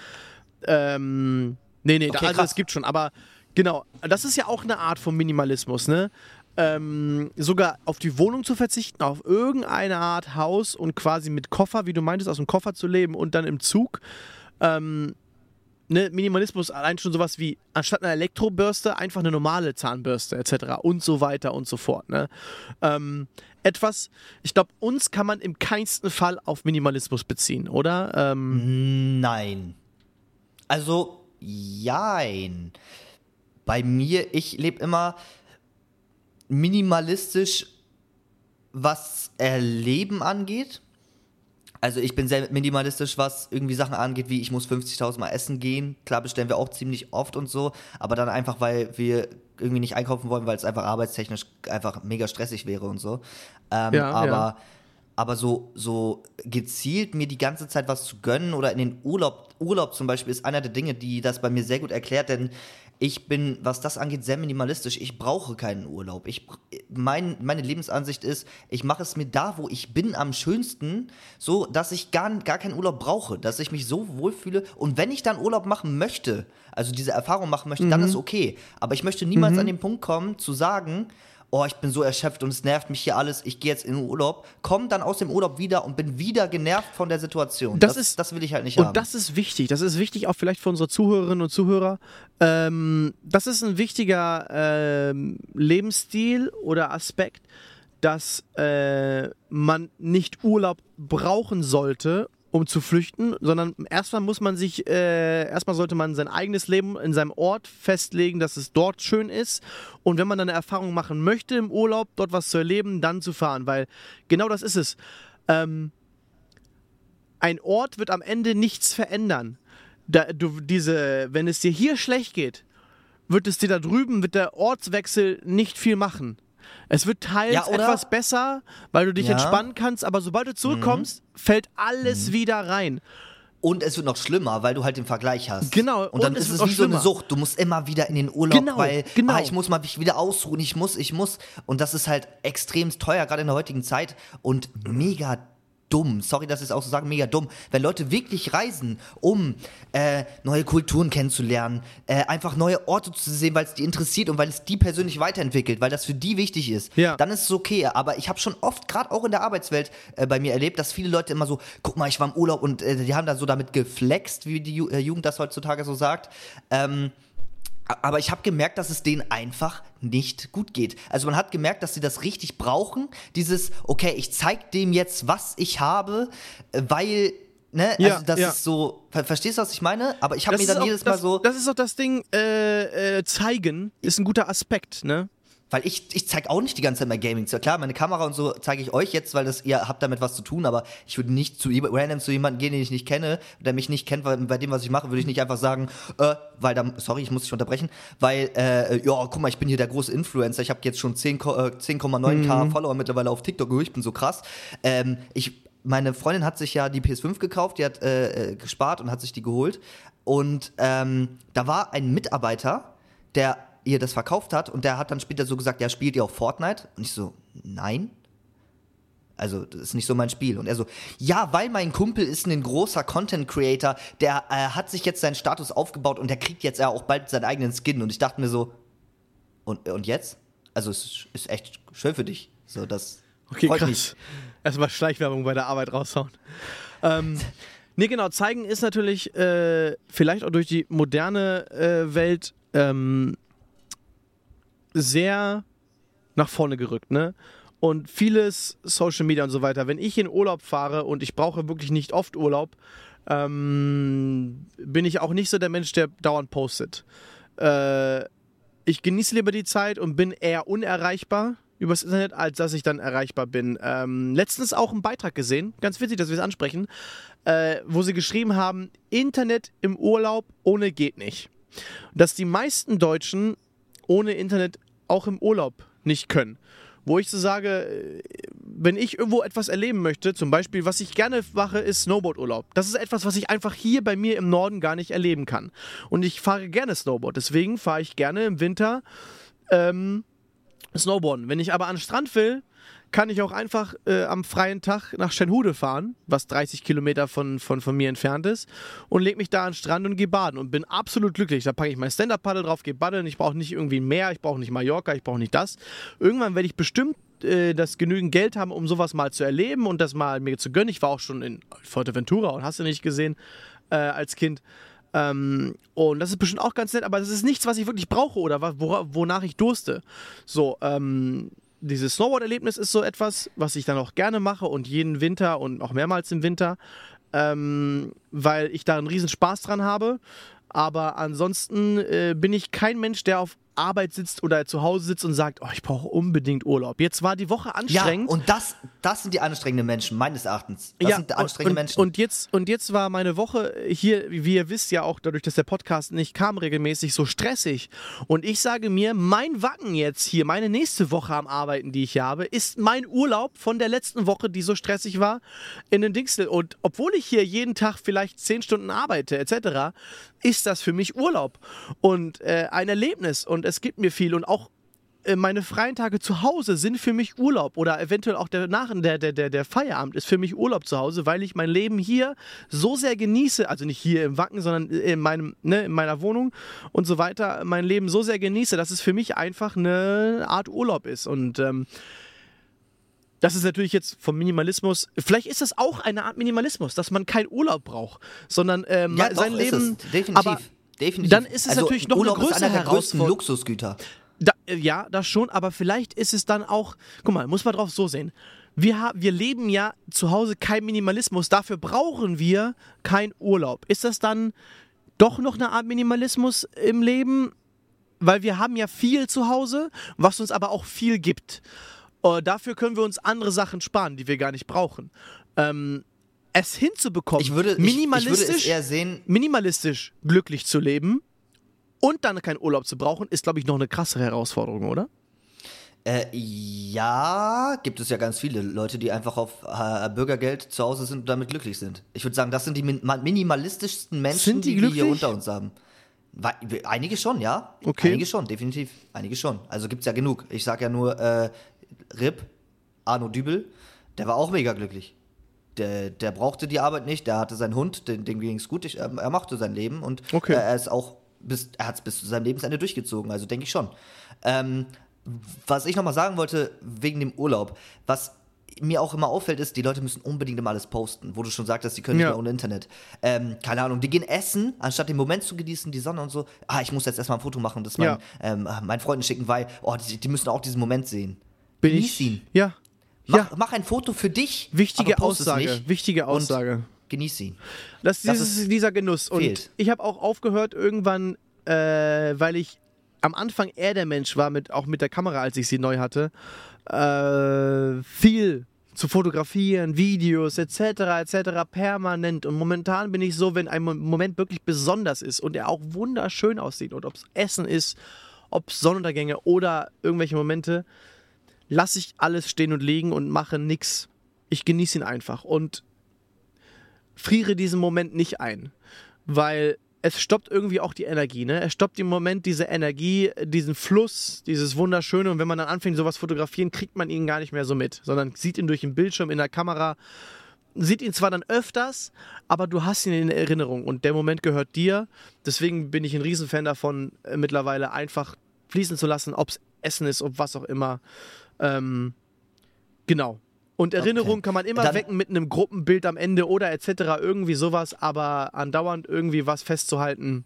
Ähm, nee, nee, Okay, also es gibt schon, aber genau, das ist ja auch eine Art von Minimalismus, ne? Ähm, sogar auf die Wohnung zu verzichten, auf irgendeine Art Haus und quasi mit Koffer, wie du meintest, aus dem Koffer zu leben und dann im Zug. Ähm, ne, Minimalismus allein schon sowas wie anstatt einer Elektrobürste einfach eine normale Zahnbürste etc. und so weiter und so fort. Ne? Ähm, etwas, ich glaube, uns kann man im keinsten Fall auf Minimalismus beziehen, oder? Ähm, Nein. Also, jein. Bei mir, ich lebe immer minimalistisch, was Erleben angeht. Also ich bin sehr minimalistisch, was irgendwie Sachen angeht, wie ich muss 50.000 Mal essen gehen. Klar bestellen wir auch ziemlich oft und so, aber dann einfach, weil wir irgendwie nicht einkaufen wollen, weil es einfach arbeitstechnisch einfach mega stressig wäre und so. Ähm, Ja, aber ja. aber so, so gezielt mir die ganze Zeit was zu gönnen oder in den Urlaub, Urlaub zum Beispiel ist einer der Dinge, die das bei mir sehr gut erklärt, denn ich bin, was das angeht, sehr minimalistisch. Ich brauche keinen Urlaub. Ich, mein, meine Lebensansicht ist, ich mache es mir da, wo ich bin, am schönsten, so, dass ich gar, gar keinen Urlaub brauche, dass ich mich so wohlfühle. Und wenn ich dann Urlaub machen möchte, also diese Erfahrung machen möchte, dann ist okay. Aber ich möchte niemals an den Punkt kommen, zu sagen, oh, ich bin so erschöpft und es nervt mich hier alles, ich gehe jetzt in den Urlaub, komm dann aus dem Urlaub wieder und bin wieder genervt von der Situation. Das ist- das will ich halt nicht haben. und das ist wichtig. Das ist wichtig auch vielleicht für unsere Zuhörerinnen und Zuhörer. Ähm, das ist ein wichtiger ähm, Lebensstil oder Aspekt, dass äh, man nicht Urlaub brauchen sollte, um zu flüchten, sondern erstmal muss man sich, äh, erstmal sollte man sein eigenes Leben in seinem Ort festlegen, dass es dort schön ist. Und wenn man dann eine Erfahrung machen möchte im Urlaub, dort was zu erleben, dann zu fahren, weil genau das ist es. Ähm, ein Ort wird am Ende nichts verändern. Da, du, diese, wenn es dir hier schlecht geht, wird es dir da drüben, wird der Ortswechsel nicht viel machen. Es wird teils Ja, oder? etwas besser, weil du dich Ja. Mhm. entspannen kannst, aber sobald du zurückkommst, fällt alles wieder rein. Und es wird noch schlimmer, weil du halt den Vergleich hast. Genau, Und dann und es ist es wie so eine schlimmer. Sucht. Du musst immer wieder in den Urlaub, Genau, weil genau. ah, ich muss mal mich wieder ausruhen, ich muss, ich muss. Und das ist halt extrem teuer, gerade in der heutigen Zeit. Und mega dumm. Sorry, dass ich es auch so sage, mega dumm. Wenn Leute wirklich reisen, um äh, neue Kulturen kennenzulernen, äh, einfach neue Orte zu sehen, weil es die interessiert und weil es die persönlich weiterentwickelt, weil das für die wichtig ist, Ja. dann ist es okay. Aber ich habe schon oft, gerade auch in der Arbeitswelt äh, bei mir erlebt, dass viele Leute immer so, guck mal, ich war im Urlaub und äh, die haben da so damit geflext, wie die Ju äh, Jugend das heutzutage so sagt. Ähm, aber ich habe gemerkt, dass es denen einfach nicht gut geht. Also man hat gemerkt, dass sie das richtig brauchen. Dieses, okay, ich zeig dem jetzt, was ich habe, äh, weil, ne, Ja, also das ja. ist so, ver verstehst du, was ich meine? Aber ich habe mir dann auch- jedes das, Mal so, Das ist auch das Ding, äh, äh, zeigen ist ein guter Aspekt, ne? Weil ich, ich zeige auch nicht die ganze Zeit mein Gaming. Klar, meine Kamera und so zeige ich euch jetzt, weil das, ihr habt damit was zu tun, aber ich würde nicht zu random zu jemandem gehen, den ich nicht kenne, der mich nicht kennt, weil bei dem, was ich mache, würde ich nicht einfach sagen, äh, weil da, sorry, ich muss dich unterbrechen, weil, äh, ja, guck mal, ich bin hier der große Influencer, ich habe jetzt schon 10, Ko- äh, 10,9k Follower mittlerweile auf TikTok, oh, ich bin so krass. Ähm, ich, meine Freundin hat sich ja die PS5 gekauft, die hat äh, äh, gespart und hat sich die geholt. Und ähm, da war ein Mitarbeiter, der ihr das verkauft hat und der hat dann später so gesagt, ja, spielt ihr auch Fortnite? Und ich so, nein. Also, das ist nicht so mein Spiel. Und er so, ja, weil mein Kumpel ist ein großer Content Creator, der äh, hat sich jetzt seinen Status aufgebaut und der kriegt jetzt ja auch bald seinen eigenen Skin. Und ich dachte mir so, und, und jetzt? Also, es ist- ist echt schön für dich. So, das Okay, freut krass. mich. Erstmal Schleichwerbung bei der Arbeit raushauen. ähm, nee, genau, zeigen ist natürlich äh, vielleicht auch durch die moderne äh, Welt ähm, sehr nach vorne gerückt, ne? Und vieles Social Media und so weiter. Wenn ich in Urlaub fahre und ich brauche wirklich nicht oft Urlaub, ähm, bin ich auch nicht so der Mensch, der dauernd postet. Äh, ich genieße lieber die Zeit und bin eher unerreichbar übers Internet, als dass ich dann erreichbar bin. Ähm, letztens auch einen Beitrag gesehen, ganz witzig, dass wir es ansprechen, äh, wo sie geschrieben haben, Internet im Urlaub ohne geht nicht. Dass die meisten Deutschen ohne Internet auch im Urlaub nicht können. Wo ich so sage, äh, wenn ich irgendwo etwas erleben möchte, zum Beispiel, was ich gerne mache, ist Snowboardurlaub. Das ist etwas, was ich einfach hier bei mir im Norden gar nicht erleben kann. Und ich fahre gerne Snowboard. Deswegen fahre ich gerne im Winter ähm, Snowboarden. Wenn ich aber an den Strand will, kann ich auch einfach äh, am freien Tag nach Schenhude fahren, was 30 Kilometer von, von, von mir entfernt ist, und leg mich da an den Strand und gehe baden und bin absolut glücklich. Da packe ich mein Stand-Up-Paddle drauf, gehe paddeln. Ich brauche nicht irgendwie mehr, ich brauche nicht Mallorca, ich brauche nicht das. Irgendwann werde ich bestimmt äh, das genügend Geld haben, um sowas mal zu erleben und das mal mir zu gönnen. Ich war auch schon in Fuerteventura und hast du nicht gesehen äh, als Kind. Ähm, und das ist bestimmt auch ganz nett, aber das ist nichts, was ich wirklich brauche oder wonach ich durste. So, ähm, dieses Snowboard-Erlebnis ist so etwas, was ich dann auch gerne mache und jeden Winter und auch mehrmals im Winter, ähm, weil ich da einen riesen Spaß dran habe. Aber ansonsten äh, bin ich kein Mensch, der auf Arbeit sitzt oder zu Hause sitzt und sagt, oh, ich brauche unbedingt Urlaub. Jetzt war die Woche anstrengend. Ja, und das, das sind die anstrengenden Menschen, meines Erachtens. Das ja, sind die anstrengenden und, Menschen. Und jetzt, und jetzt war meine Woche hier, wie ihr wisst ja auch, dadurch, dass der Podcast nicht kam, regelmäßig so stressig. Und ich sage mir, mein Wacken jetzt hier, meine nächste Woche am Arbeiten, die ich hier habe, ist mein Urlaub von der letzten Woche, die so stressig war, in den Dingsel. Und obwohl ich hier jeden Tag vielleicht zehn Stunden arbeite, etc., ist das für mich Urlaub und äh, ein Erlebnis. Und es gibt mir viel und auch äh, meine freien Tage zu Hause sind für mich Urlaub oder eventuell auch der, nach, der, der, der, der Feierabend ist für mich Urlaub zu Hause, weil ich mein Leben hier so sehr genieße, also nicht hier im Wacken, sondern in, meinem, ne, in meiner Wohnung und so weiter, mein Leben so sehr genieße, dass es für mich einfach eine Art Urlaub ist und ähm, das ist natürlich jetzt vom Minimalismus. Vielleicht ist das auch eine Art Minimalismus, dass man keinen Urlaub braucht, sondern ähm, ja, sein doch, Leben. Ist es. Definitiv. Aber Definitiv. dann ist es also, natürlich noch Urlaub eine größere ist einer der größten. Luxusgüter. Da, äh, ja, das schon, aber vielleicht ist es dann auch, guck mal, muss man drauf so sehen. Wir, wir leben ja zu Hause kein Minimalismus, dafür brauchen wir keinen Urlaub. Ist das dann doch noch eine Art Minimalismus im Leben? Weil wir haben ja viel zu Hause, was uns aber auch viel gibt. Äh, dafür können wir uns andere Sachen sparen, die wir gar nicht brauchen. Ähm, es hinzubekommen, Ich würde, ich, ich minimalistisch würde es eher sehen, minimalistisch glücklich zu leben und dann keinen Urlaub zu brauchen, ist, glaube ich, noch eine krassere Herausforderung, oder? Äh, ja, gibt es ja ganz viele Leute, die einfach auf äh, Bürgergeld zu Hause sind und damit glücklich sind. Ich würde sagen, das sind die min ma- minimalistischsten Menschen, die die, wir hier unter uns haben. Einige schon, ja. Okay. Einige schon, definitiv. Einige schon. Also gibt's ja genug. Ich sag ja nur, äh, Rip, Arno Dübel, der war auch mega glücklich. Der, der brauchte die Arbeit nicht, der hatte seinen Hund, dem, dem ging es gut, ich, ähm, er mochte sein Leben und Okay. er ist auch bis, er hat es bis zu seinem Lebensende durchgezogen, also denke ich schon. Ähm, was ich nochmal sagen wollte, wegen dem Urlaub, was mir auch immer auffällt, ist, die Leute müssen unbedingt immer alles posten, wo du schon sagtest, die können nicht Ja. mehr ohne Internet. Ähm, keine Ahnung, die gehen essen, anstatt den Moment zu genießen, die Sonne und so. Ah, ich muss jetzt erstmal ein Foto machen, das Ja. mein, ähm, meinen Freunden schicken, weil, oh, die, die müssen auch diesen Moment sehen. Bin Genieß ich? ihn. Ja. Mach, ja. mach ein Foto für dich. Wichtige Aussage. Wichtige und Aussage. Genieß ihn. Das, Das dieses, ist- dieser Genuss. Und fehlt. ich habe auch aufgehört irgendwann, äh, weil ich am Anfang eher der Mensch war, mit, auch mit der Kamera, als ich sie neu hatte, äh, viel zu fotografieren, Videos etc. etc. permanent. Und momentan bin ich so, wenn ein Mo- Moment wirklich besonders ist und er auch wunderschön aussieht und ob es Essen ist, ob es Sonnenuntergänge oder irgendwelche Momente, lasse ich alles stehen und liegen und mache nix. Ich genieße ihn einfach und friere diesen Moment nicht ein, weil es stoppt irgendwie auch die Energie, ne? Es stoppt im Moment diese Energie, diesen Fluss, dieses Wunderschöne und wenn man dann anfängt, sowas fotografieren, kriegt man ihn gar nicht mehr so mit, sondern sieht ihn durch den Bildschirm in der Kamera, sieht ihn zwar dann öfters, aber du hast ihn in Erinnerung und der Moment gehört dir. Deswegen bin ich ein Riesenfan davon, äh, mittlerweile einfach fließen zu lassen, ob es Essen ist, ob was auch immer. Ähm, genau. Und Erinnerung Okay. kann man immer Dann- wecken mit einem Gruppenbild am Ende oder etc. Irgendwie sowas, aber andauernd irgendwie was festzuhalten.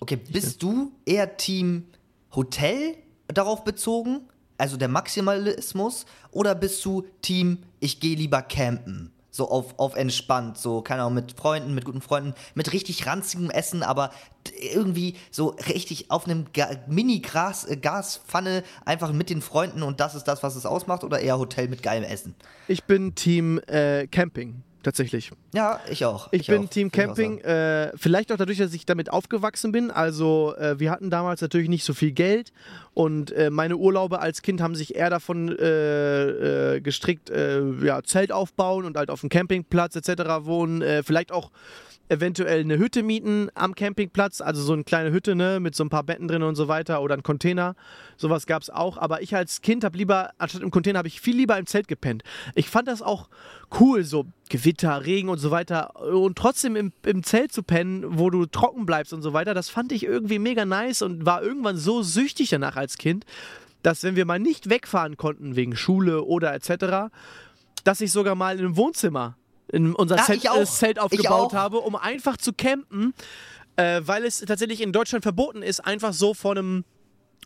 Okay, bist du eher Team Hotel darauf bezogen, also der Maximalismus, oder bist du Team ich gehe lieber campen? So auf, auf entspannt, so, keine Ahnung, mit Freunden, mit guten Freunden, mit richtig ranzigem Essen, aber irgendwie so richtig auf einem Mini-Gaspfanne einfach mit den Freunden und das ist das, was es ausmacht oder eher Hotel mit geilem Essen? Ich bin Team äh, Camping tatsächlich. Ja, ich auch. Ich, ich bin auch, Team Camping, äh, vielleicht auch dadurch, dass ich damit aufgewachsen bin. Also äh, wir hatten damals natürlich nicht so viel Geld und äh, meine Urlaube als Kind haben sich eher davon äh, äh, gestrickt, äh, ja, Zelt aufbauen und halt auf dem Campingplatz etc. wohnen. vielleicht auch eventuell eine Hütte mieten am Campingplatz, also so eine kleine Hütte ne, mit so ein paar Betten drin und so weiter oder ein Container. Sowas gab es auch. Aber ich als Kind habe lieber, anstatt im Container, habe ich viel lieber im Zelt gepennt. Ich fand das auch cool, so Gewitter, Regen und so weiter. Und trotzdem im, im Zelt zu pennen, wo du trocken bleibst und so weiter, das fand ich irgendwie mega nice und war irgendwann so süchtig danach als Kind, dass wenn wir mal nicht wegfahren konnten wegen Schule oder etc., dass ich sogar mal in einem Wohnzimmer in unser Ja, Zelt, äh, Zelt aufgebaut habe, um einfach zu campen, äh, weil es tatsächlich in Deutschland verboten ist, einfach so vor einem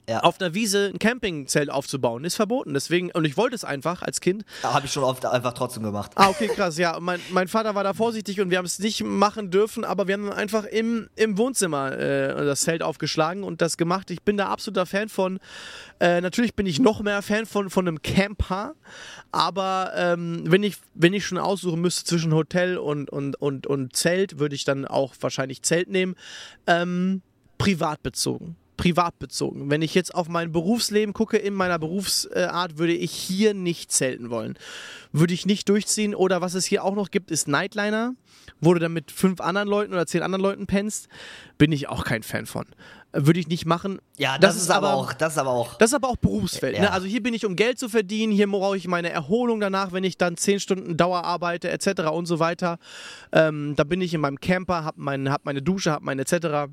Ja. auf einer Wiese ein Campingzelt aufzubauen. Ist verboten. Deswegen, und ich wollte es einfach als Kind. Habe ich schon oft einfach trotzdem gemacht. Ah, okay, krass, ja. Mein, mein Vater war da vorsichtig und wir haben es nicht machen dürfen, aber wir haben einfach im, im Wohnzimmer äh, das Zelt aufgeschlagen und das gemacht. Ich bin da absoluter Fan von. Äh, natürlich bin ich noch mehr Fan von, von einem Camper, aber ähm, wenn, ich, wenn ich schon aussuchen müsste zwischen Hotel und, und, und, und Zelt, würde ich dann auch wahrscheinlich Zelt nehmen. Ähm, privat bezogen. Privat bezogen. Wenn ich jetzt auf mein Berufsleben gucke, in meiner Berufsart, würde ich hier nicht zelten wollen. Würde ich nicht durchziehen. Oder was es hier auch noch gibt, ist Nightliner, wo du dann mit fünf anderen Leuten oder zehn anderen Leuten pennst. Bin ich auch kein Fan von. Würde ich nicht machen. Ja, das, ist aber auch, das ist aber auch. Das ist aber auch Berufsfeld. Ja. Ne? Also hier bin ich, um Geld zu verdienen. Hier brauche ich meine Erholung danach, wenn ich dann 10 Stunden Dauer arbeite, etc. und so weiter. Ähm, da bin ich in meinem Camper, habe mein, hab meine Dusche, habe mein etc.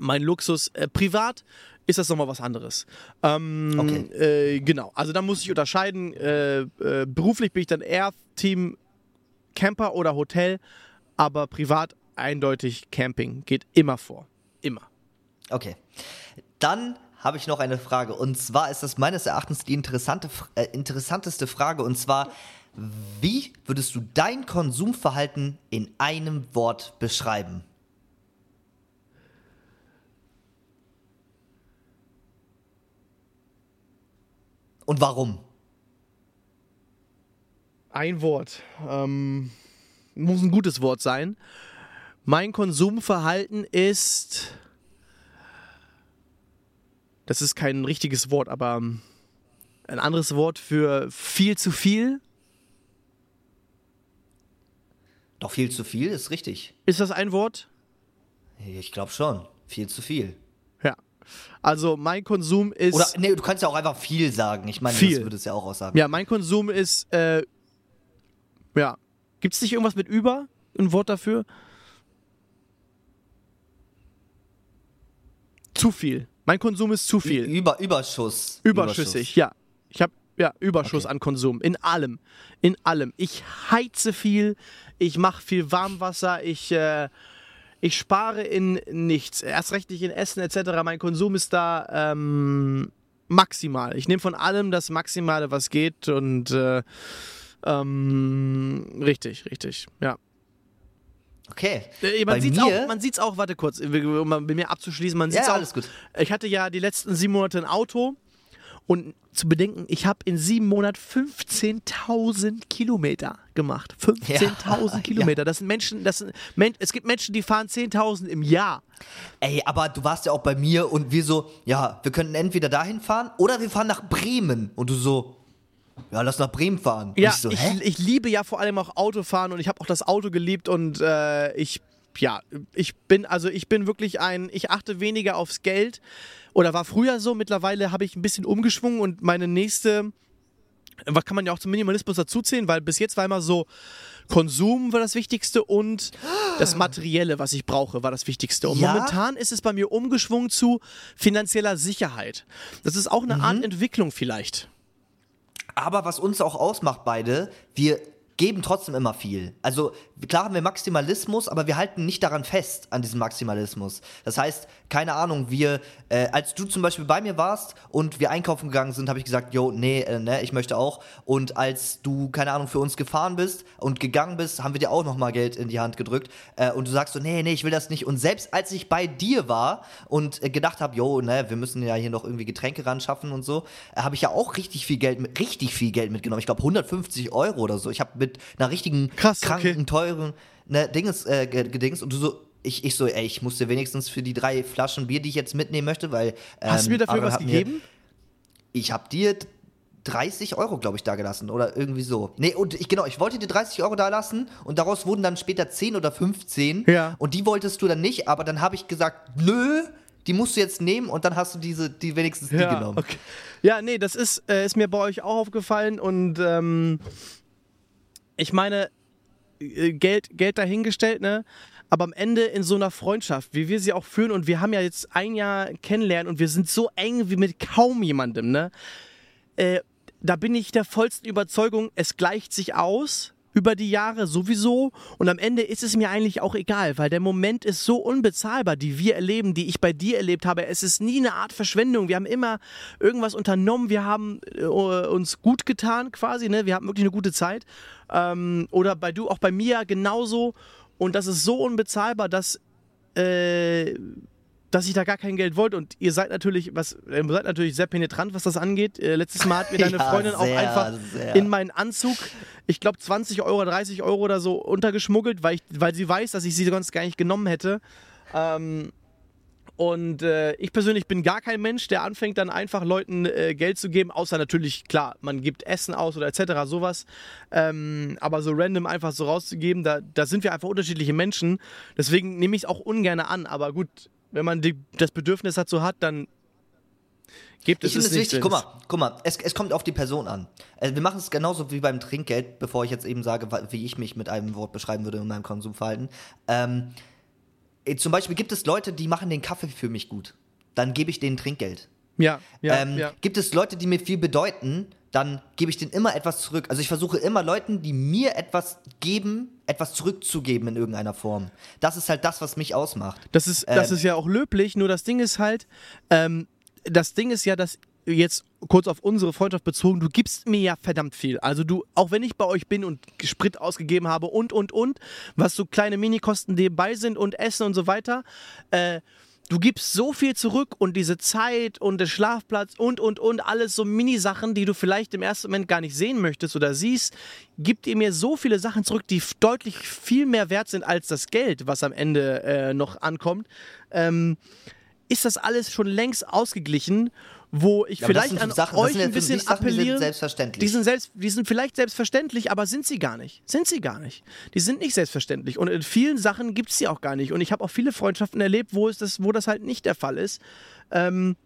Mein Luxus. Äh, privat ist das nochmal was anderes. Ähm, Okay. äh, genau. Also da muss ich unterscheiden. Äh, äh, beruflich bin ich dann eher Team Camper oder Hotel, aber privat eindeutig Camping. Geht immer vor. Immer. Okay. Dann habe ich noch eine Frage. Und zwar ist das meines Erachtens die interessante, äh, interessanteste Frage. Und zwar, wie würdest du dein Konsumverhalten in einem Wort beschreiben? Und warum? Ein Wort. Ähm, muss ein gutes Wort sein. Mein Konsumverhalten ist. Das ist kein richtiges Wort, aber ähm, ein anderes Wort für viel zu viel. Doch viel zu viel ist richtig. Ist das ein Wort? Ich glaube schon. Viel zu viel. Also mein Konsum ist. Oder nee, du kannst ja auch einfach viel sagen. Ich meine, Viel. das würdest ja auch aussagen. Ja, mein Konsum ist. Äh, ja. Gibt es nicht irgendwas mit über? Ein Wort dafür? Zu viel. Mein Konsum ist zu viel. Über, Überschuss. Überschüssig, ja. Ich habe ja Überschuss Okay. an Konsum in allem, in allem. Ich heize viel, ich mache viel Warmwasser, ich äh, ich spare in nichts, erst recht nicht in Essen etc. Mein Konsum ist da ähm, maximal. Ich nehme von allem das Maximale, was geht und äh, ähm, richtig, richtig, ja. Okay. Äh, Man sieht's mir- auch, man sieht's auch, warte kurz, um mit mir abzuschließen, man sieht's Ja, auch. alles gut. Ich hatte ja die letzten sieben Monate ein Auto und zu bedenken, ich habe in sieben Monaten 15.000 Kilometer gemacht. 15.000 Ja, Kilometer. Das sind Menschen, das sind, Men es gibt Menschen, die fahren 10.000 im Jahr. Ey, aber du warst ja auch bei mir und wir so, ja, wir könnten entweder dahin fahren oder wir fahren nach Bremen. Und du so, ja, lass nach Bremen fahren. Und Ja, ich so, ich, ich liebe ja vor allem auch Autofahren und ich habe auch das Auto geliebt und äh, ich, ja, ich bin, also ich bin wirklich ein, ich achte weniger aufs Geld oder war früher so, mittlerweile habe ich ein bisschen umgeschwungen und meine nächste, was kann man ja auch zum Minimalismus dazuzählen, weil bis jetzt war immer so, Konsum war das Wichtigste und das Materielle, was ich brauche, war das Wichtigste. Und Ja? momentan ist es bei mir umgeschwungen zu finanzieller Sicherheit. Das ist auch eine Mhm. Art Entwicklung vielleicht. Aber was uns auch ausmacht, beide, wir geben trotzdem immer viel. Also klar haben wir Maximalismus, aber wir halten nicht daran fest, an diesem Maximalismus. Das heißt, keine Ahnung, wir, äh, als du zum Beispiel bei mir warst und wir einkaufen gegangen sind, habe ich gesagt, yo, nee, äh, ne, ich möchte auch. Und als du, keine Ahnung, für uns gefahren bist und gegangen bist, haben wir dir auch nochmal Geld in die Hand gedrückt. Äh, und du sagst so, nee, nee, ich will das nicht. Und selbst als ich bei dir war und äh, gedacht habe, yo, ne, wir müssen ja hier noch irgendwie Getränke ran schaffen und so, äh, habe ich ja auch richtig viel Geld, mit, richtig viel Geld mitgenommen. Ich glaube 150 Euro oder so. Ich habe mit einer richtigen, Krass, kranken, okay. teuren ne, Dinges äh, ge- gedings und du so, ich, ich so, ey, ich muss dir wenigstens für die drei Flaschen Bier, die ich jetzt mitnehmen möchte, weil. Hast du ähm, mir dafür was mir- gegeben? ich habe dir 30 Euro, glaube ich, da gelassen oder irgendwie so. Nee, und ich genau, ich wollte dir 30 Euro da lassen und daraus wurden dann später 10 oder 15 Ja. und die wolltest du dann nicht, aber dann habe ich gesagt, nö, die musst du jetzt nehmen und dann hast du diese, die wenigstens die Ja, genommen. okay. ja, nee, das ist, äh, ist mir bei euch auch aufgefallen und ähm, ich meine, Geld, Geld dahingestellt, ne? Aber am Ende in so einer Freundschaft, wie wir sie auch führen, und wir haben ja jetzt ein Jahr kennenlernen und wir sind so eng wie mit kaum jemandem, ne? Äh, da bin ich der vollsten Überzeugung, es gleicht sich aus über die Jahre sowieso und am Ende ist es mir eigentlich auch egal, weil der Moment ist so unbezahlbar, die wir erleben, die ich bei dir erlebt habe. Es ist nie eine Art Verschwendung. Wir haben immer irgendwas unternommen, wir haben äh, uns gut getan quasi, ne? wir hatten wirklich eine gute Zeit. Ähm, oder bei du, auch bei mir genauso und das ist so unbezahlbar, dass äh, dass ich da gar kein Geld wollte und ihr seid natürlich, was, ihr seid natürlich sehr penetrant, was das angeht. Äh, letztes Mal hat mir deine Ja, Freundin auch sehr, einfach sehr. in meinen Anzug, ich glaube 20 Euro, 30 Euro oder so untergeschmuggelt, weil, ich, weil sie weiß, dass ich sie sonst gar nicht genommen hätte. Ähm, und äh, ich persönlich bin gar kein Mensch, der anfängt dann einfach Leuten äh, Geld zu geben, außer natürlich, klar, man gibt Essen aus oder etc., sowas. Ähm, aber so random einfach so rauszugeben, da, da sind wir einfach unterschiedliche Menschen. Deswegen nehme ich es auch ungern an. Aber gut, wenn man die, das Bedürfnis dazu hat, dann gibt es Ich finde es nicht. wichtig, guck mal, guck mal, es, es kommt auf die Person an. Äh, wir machen es genauso wie beim Trinkgeld, bevor ich jetzt eben sage, wie ich mich mit einem Wort beschreiben würde in meinem Konsumverhalten. Ähm, äh, zum Beispiel gibt es Leute, die machen den Kaffee für mich gut. Dann gebe ich denen Trinkgeld. Ja, ja, ähm, ja. Gibt es Leute, die mir viel bedeuten, dann gebe ich denen immer etwas zurück. Also ich versuche immer Leuten, die mir etwas geben, etwas zurückzugeben in irgendeiner Form. Das ist halt das, was mich ausmacht. Das ist, das Ähm, ist ja auch löblich, nur das Ding ist halt, ähm, das Ding ist ja, dass jetzt kurz auf unsere Freundschaft bezogen, du gibst mir ja verdammt viel. Also du, auch wenn ich bei euch bin und Sprit ausgegeben habe und, und, und, was so kleine Minikosten nebenbei sind und Essen und so weiter, äh, du gibst so viel zurück und diese Zeit und der Schlafplatz und, und, und, alles so Minisachen, die du vielleicht im ersten Moment gar nicht sehen möchtest oder siehst, gibt ihr mir so viele Sachen zurück, die deutlich viel mehr wert sind als das Geld, was am Ende äh, noch ankommt. Ähm, ist das alles schon längst ausgeglichen, wo ich Ja, vielleicht an Sachen- euch ein bisschen Sachen, die sind appelliere. selbstverständlich. Die sind, selbst, die sind vielleicht selbstverständlich, aber sind sie gar nicht. Sind sie gar nicht. Die sind nicht selbstverständlich. Und in vielen Sachen gibt es sie auch gar nicht. Und ich habe auch viele Freundschaften erlebt, wo, es das, wo das halt nicht der Fall ist. Ähm,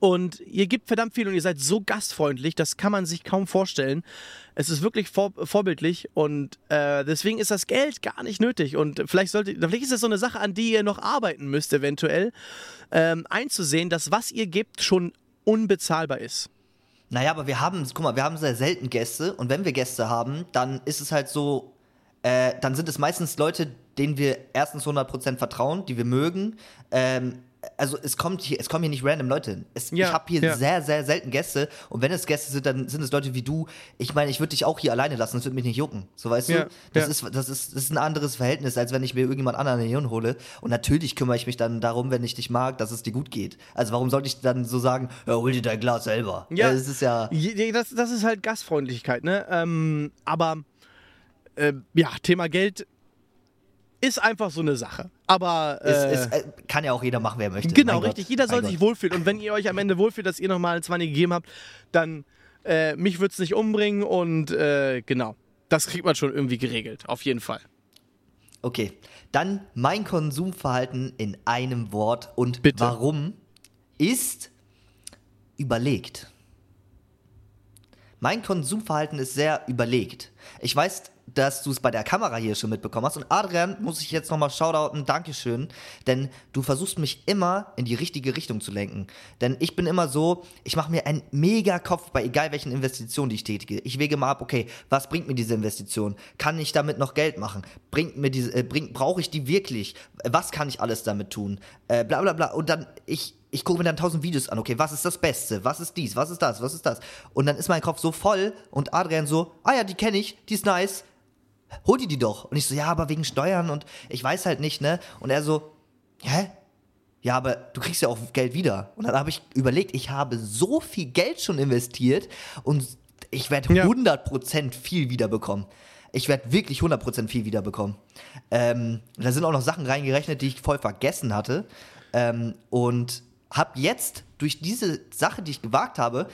und ihr gebt verdammt viel und ihr seid so gastfreundlich, das kann man sich kaum vorstellen. Es ist wirklich vor, vorbildlich und äh, deswegen ist das Geld gar nicht nötig. Und vielleicht sollte, vielleicht ist das so eine Sache, an die ihr noch arbeiten müsst, eventuell, ähm, einzusehen, dass was ihr gebt schon unbezahlbar ist. Naja, aber wir haben, guck mal, wir haben sehr selten Gäste und wenn wir Gäste haben, dann ist es halt so, äh, dann sind es meistens Leute, denen wir erstens 100% vertrauen, die wir mögen. Ähm, also es kommt hier, es kommen hier nicht random Leute hin. Es, Ja, ich habe hier ja. sehr, sehr selten Gäste und wenn es Gäste sind, dann sind es Leute wie du. Ich meine, ich würde dich auch hier alleine lassen, das würde mich nicht jucken. So weißt Ja, du? Das, ist, das, ist, das ist ein anderes Verhältnis, als wenn ich mir irgendjemand anderen hier hole. Und natürlich kümmere ich mich dann darum, wenn ich dich mag, dass es dir gut geht. Also warum sollte ich dann so sagen, ja, hol dir dein Glas selber? Ja. Das ist ja. Das, das ist halt Gastfreundlichkeit, ne? Ähm, aber äh, ja, Thema Geld ist einfach so eine Sache. Aber Es, äh, es, äh, kann ja auch jeder machen, wer möchte. genau, Mein Gott. richtig. Jeder soll Mein sich Gott. wohlfühlen. Und wenn ihr euch am Ende wohlfühlt, dass ihr nochmal ein 20 gegeben habt, dann äh, mich wird es nicht umbringen und äh, genau. Das kriegt man schon irgendwie geregelt, auf jeden Fall. Okay, dann mein Konsumverhalten in einem Wort und Bitte. warum ist überlegt. Mein Konsumverhalten ist sehr überlegt. Ich weiß, dass du es bei der Kamera hier schon mitbekommen hast. Und Adrian, muss ich jetzt nochmal shoutouten, Dankeschön, denn du versuchst mich immer in die richtige Richtung zu lenken. Denn ich bin immer so, ich mache mir einen mega Kopf bei egal welchen Investitionen, die ich tätige. Ich wege mal ab, okay, was bringt mir diese Investition? Kann ich damit noch Geld machen? Bringt mir diese, äh, bringt, brauche ich die wirklich? Was kann ich alles damit tun? Äh, bla bla bla. Und dann, ich, ich gucke mir dann tausend Videos an, okay, was ist das Beste? Was ist dies? Was ist das? Was ist das? Und dann ist mein Kopf so voll und Adrian so, ah ja, die kenne ich, die ist nice hol die die doch. Und ich so, ja, aber wegen Steuern und ich weiß halt nicht, ne? Und er so, hä? Ja, aber du kriegst ja auch Geld wieder. Und dann habe ich überlegt, ich habe so viel Geld schon investiert und ich werde Ja. 100% viel wiederbekommen. Ich werde wirklich 100% viel wiederbekommen. Ähm, da sind auch noch Sachen reingerechnet, die ich voll vergessen hatte. Ähm, und habe jetzt durch diese Sache, die ich gewagt habe,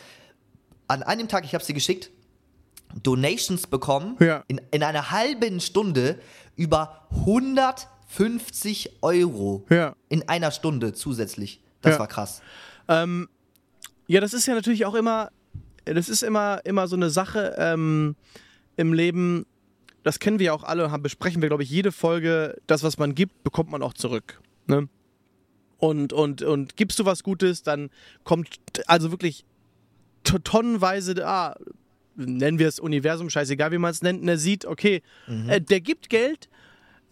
an einem Tag, ich habe sie geschickt, Donations bekommen Ja. in, in einer halben Stunde über 150 Euro Ja. in einer Stunde zusätzlich. Das Ja. war krass. Ähm, ja, das ist ja natürlich auch immer, das ist immer, immer so eine Sache ähm, im Leben, das kennen wir ja auch alle, haben, besprechen wir, glaube ich, jede Folge, das, was man gibt, bekommt man auch zurück. Ne? Und, und, und gibst du was Gutes, dann kommt also wirklich to- tonnenweise, ah, nennen wir es Universum, scheißegal wie man es nennt, der sieht, okay, äh, der gibt Geld,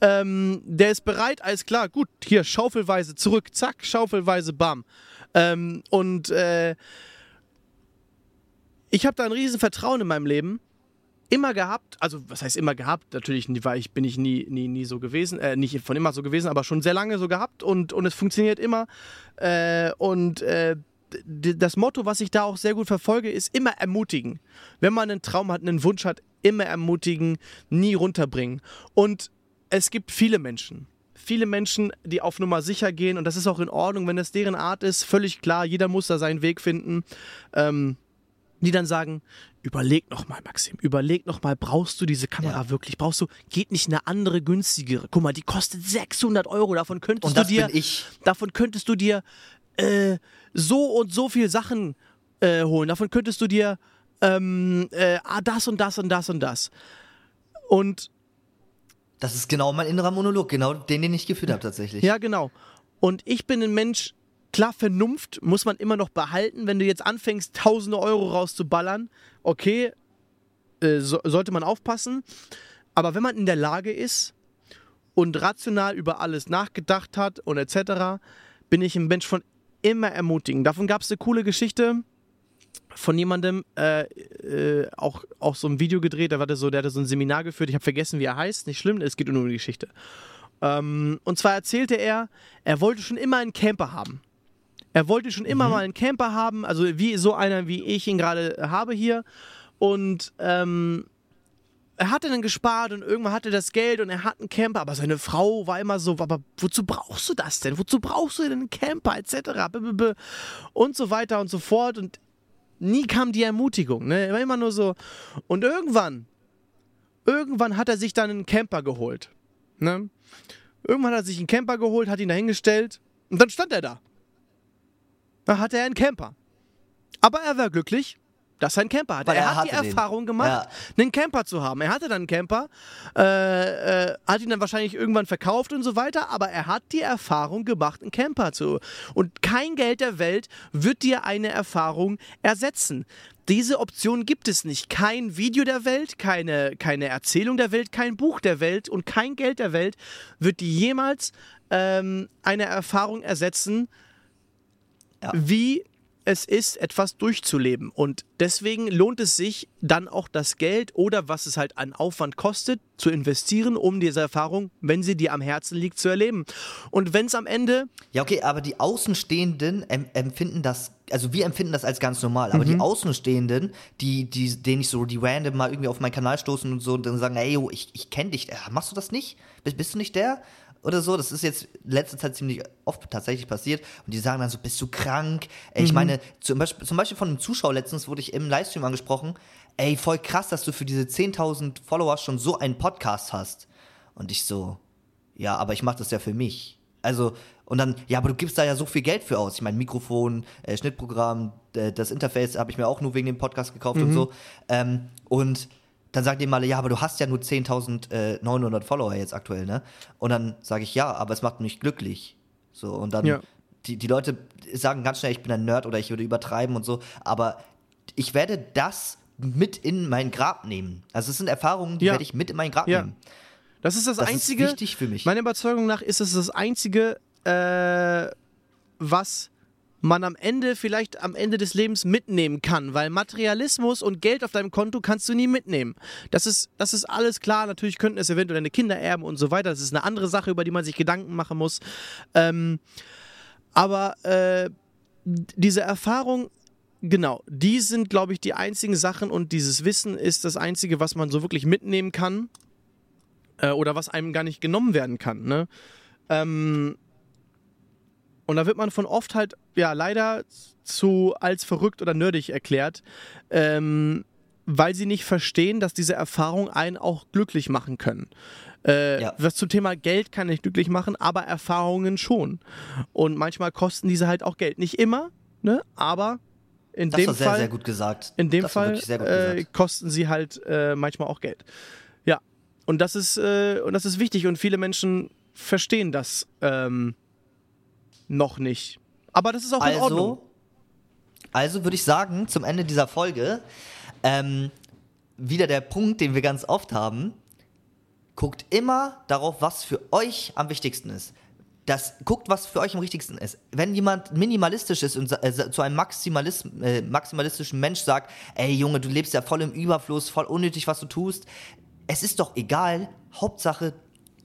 ähm, der ist bereit, alles klar, gut, hier schaufelweise zurück, zack, schaufelweise, bam. Ähm, und äh, ich habe da ein riesen Vertrauen in meinem Leben immer gehabt, also was heißt immer gehabt, natürlich war ich, bin ich nie, nie, nie so gewesen, äh, nicht von immer so gewesen, aber schon sehr lange so gehabt und, und es funktioniert immer. Äh, und äh, das Motto, was ich da auch sehr gut verfolge, ist immer ermutigen. Wenn man einen Traum hat, einen Wunsch hat, immer ermutigen, nie runterbringen. Und es gibt viele Menschen. Viele Menschen, die auf Nummer sicher gehen und das ist auch in Ordnung, wenn das deren Art ist, völlig klar, jeder muss da seinen Weg finden. Ähm, die dann sagen, überleg noch mal, Maxim, überleg noch mal, brauchst du diese Kamera Ja. wirklich? Brauchst du, geht nicht eine andere günstigere? Guck mal, die kostet 600 Euro, davon könntest Und das du dir, bin ich. davon könntest du dir äh, so und so viel Sachen äh, holen. Davon könntest du dir ähm, äh, ah, das und das und das und das. Und Das ist genau mein innerer Monolog, genau den, den ich geführt habe tatsächlich. Ja, genau. Und ich bin ein Mensch, klar, Vernunft muss man immer noch behalten. Wenn du jetzt anfängst, tausende Euro rauszuballern, okay, äh, so, sollte man aufpassen. Aber wenn man in der Lage ist und rational über alles nachgedacht hat und etc., bin ich ein Mensch von immer ermutigen. Davon gab es eine coole Geschichte von jemandem, äh, äh, auch, auch so ein Video gedreht, der hatte so, der hatte so ein Seminar geführt, ich habe vergessen, wie er heißt, nicht schlimm, es geht nur um die Geschichte. Ähm, und zwar erzählte er, er wollte schon immer einen Camper haben. Er wollte schon immer mal einen Camper haben, also wie so einer, wie ich ihn gerade habe hier. Und ähm, er hatte dann gespart und irgendwann hatte das Geld und er hat einen Camper, aber seine Frau war immer so, aber wozu brauchst du das denn? Wozu brauchst du denn einen Camper etc. Und so weiter und so fort und nie kam die Ermutigung, ne? Er war immer nur so und irgendwann irgendwann hat er sich dann einen Camper geholt, ne? Irgendwann hat er sich einen Camper geholt, hat ihn dahingestellt und dann stand er da. Da hatte er einen Camper. Aber er war glücklich, dass er einen Camper hatte. Weil er, er hat die hatte den. Erfahrung gemacht, Ja. einen Camper zu haben. Er hatte dann einen Camper, äh, äh, hat ihn dann wahrscheinlich irgendwann verkauft und so weiter, aber er hat die Erfahrung gemacht, einen Camper zu. Und kein Geld der Welt wird dir eine Erfahrung ersetzen. Diese Option gibt es nicht. Kein Video der Welt, keine, keine Erzählung der Welt, kein Buch der Welt und kein Geld der Welt wird dir jemals ähm, eine Erfahrung ersetzen, Ja. wie es ist, etwas durchzuleben. Und deswegen lohnt es sich dann auch das Geld oder was es halt an Aufwand kostet, zu investieren, um diese Erfahrung, wenn sie dir am Herzen liegt, zu erleben. Und wenn es am Ende, Ja, okay, aber die Außenstehenden em empfinden das, also wir empfinden das als ganz normal, aber Mhm. die Außenstehenden, die, die, denen ich so, die random mal irgendwie auf meinen Kanal stoßen und so und dann sagen, ey, yo, ich, ich kenne dich, äh, machst du das nicht? Bist, bist du nicht der? Oder so, das ist jetzt in letzter Zeit ziemlich oft tatsächlich passiert. Und die sagen dann so, bist du krank? Ey, Mhm. ich meine, zum Beispiel, zum Beispiel von einem Zuschauer letztens wurde ich im Livestream angesprochen, ey, voll krass, dass du für diese 10.000 Follower schon so einen Podcast hast. Und ich so, ja, aber ich mache das ja für mich. Also, und dann, ja, aber du gibst da ja so viel Geld für aus. Ich meine, Mikrofon, äh, Schnittprogramm, äh, das Interface habe ich mir auch nur wegen dem Podcast gekauft und so. Ähm, und dann sagen die mal, ja, aber du hast ja nur 10.900 Follower jetzt aktuell, ne? Und dann sage ich, ja, aber es macht mich glücklich. So, und dann, Ja. die, die Leute sagen ganz schnell, ich bin ein Nerd oder ich würde übertreiben und so, aber ich werde das mit in mein Grab nehmen. Also es sind Erfahrungen, die Ja. werde ich mit in mein Grab Ja. nehmen. Das ist das, Das Einzige. ist wichtig für mich. Meiner Überzeugung nach ist es das Einzige, äh, was man am Ende, vielleicht am Ende des Lebens mitnehmen kann, weil Materialismus und Geld auf deinem Konto kannst du nie mitnehmen. Das ist, das ist alles klar. Natürlich könnten es eventuell deine Kinder erben und so weiter. Das ist eine andere Sache, über die man sich Gedanken machen muss. Ähm, aber äh, diese Erfahrung, genau, die sind, glaube ich, die einzigen Sachen und dieses Wissen ist das Einzige, was man so wirklich mitnehmen kann äh, oder was einem gar nicht genommen werden kann. Ne? Ähm, und da wird man von oft halt, ja, leider zu als verrückt oder nerdig erklärt, ähm, weil sie nicht verstehen, dass diese Erfahrungen einen auch glücklich machen können. Äh, Ja. Was zum Thema Geld kann nicht glücklich machen, aber Erfahrungen schon. Und manchmal kosten diese halt auch Geld. Nicht immer, ne? aber in Das dem sehr, Fall. sehr gut gesagt. In dem das Fall sehr äh, kosten sie halt äh, manchmal auch Geld. Ja, und das ist äh, und das ist wichtig und viele Menschen verstehen das ähm, noch nicht. Aber das ist auch in Ordnung. Also, also würde ich sagen, zum Ende dieser Folge, ähm, wieder der Punkt, den wir ganz oft haben, guckt immer darauf, was für euch am wichtigsten ist. Das, guckt, was für euch am wichtigsten ist. Wenn jemand minimalistisch ist und äh, zu einem Maximalis äh, maximalistischen Mensch sagt, ey Junge, du lebst ja voll im Überfluss, voll unnötig, was du tust, es ist doch egal, Hauptsache,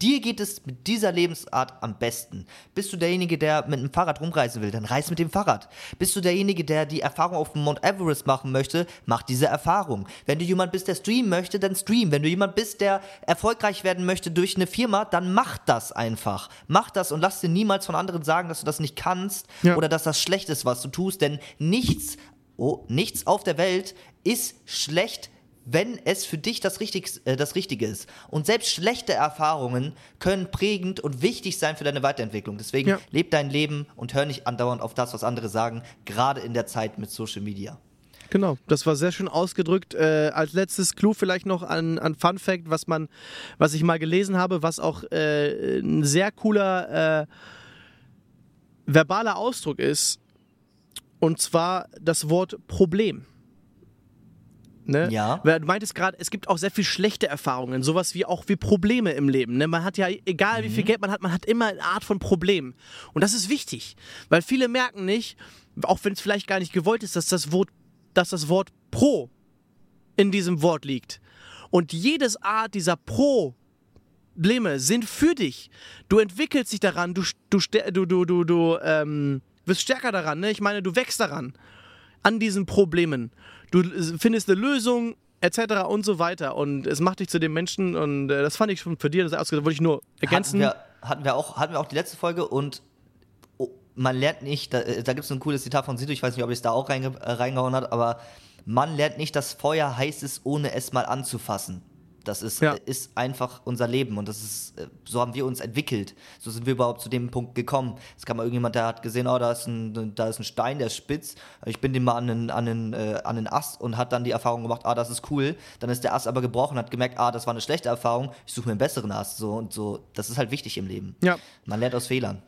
dir geht es mit dieser Lebensart am besten. Bist du derjenige, der mit einem Fahrrad rumreisen will, dann reis mit dem Fahrrad. Bist du derjenige, der die Erfahrung auf dem Mount Everest machen möchte, mach diese Erfahrung. Wenn du jemand bist, der streamen möchte, dann stream. Wenn du jemand bist, der erfolgreich werden möchte durch eine Firma, dann mach das einfach. Mach das und lass dir niemals von anderen sagen, dass du das nicht kannst Ja. oder dass das schlecht ist, was du tust, denn nichts, oh, nichts auf der Welt ist schlecht, wenn es für dich das, Richtig, äh, das Richtige ist. Und selbst schlechte Erfahrungen können prägend und wichtig sein für deine Weiterentwicklung. Deswegen Ja. leb dein Leben und hör nicht andauernd auf das, was andere sagen, gerade in der Zeit mit Social Media. Genau, das war sehr schön ausgedrückt. Äh, als letztes Clou vielleicht noch an, an Fun Fact, was man, was ich mal gelesen habe, was auch äh, ein sehr cooler äh, verbaler Ausdruck ist, und zwar das Wort Problem. Ne? Ja. Weil Du meintest gerade, es gibt auch sehr viel schlechte Erfahrungen, sowas wie auch wie Probleme im Leben. Ne? Man hat ja, egal wie viel Geld man hat, man hat immer eine Art von Problem. Und das ist wichtig, weil viele merken nicht, auch wenn es vielleicht gar nicht gewollt ist, dass das Wort, dass das Wort Pro in diesem Wort liegt. Und jedes Art dieser Probleme sind für dich. Du entwickelst dich daran, du, du, du, du, du, du ähm, wirst stärker daran. Ne? Ich meine, du wächst daran, an diesen Problemen. Du äh, findest eine Lösung, etc. und so weiter. Und es macht dich zu dem Menschen und äh, das fand ich schon für dir, das ausgedacht, wollte ich nur ergänzen. Hatten wir, hatten, wir auch, hatten wir auch die letzte Folge und oh, man lernt nicht, da, äh, da gibt es ein cooles Zitat von Sido, ich weiß nicht, ob es da auch reinge, äh, reingehauen hat, aber man lernt nicht, dass Feuer heiß ist, ohne es mal anzufassen. Das ist, Ja. äh, ist einfach unser Leben und das ist, äh, so haben wir uns entwickelt. So sind wir überhaupt zu dem Punkt gekommen. Es kam mal irgendjemand, der hat gesehen, oh, da ist ein, da ist ein Stein, der ist spitz. Ich bin den mal an einen, an, einen, äh, an einen Ast und hat dann die Erfahrung gemacht, ah, das ist cool. Dann ist der Ast aber gebrochen, hat gemerkt, ah, das war eine schlechte Erfahrung. Ich suche mir einen besseren Ast. So und so. Das ist halt wichtig im Leben. Ja. Man lernt aus Fehlern.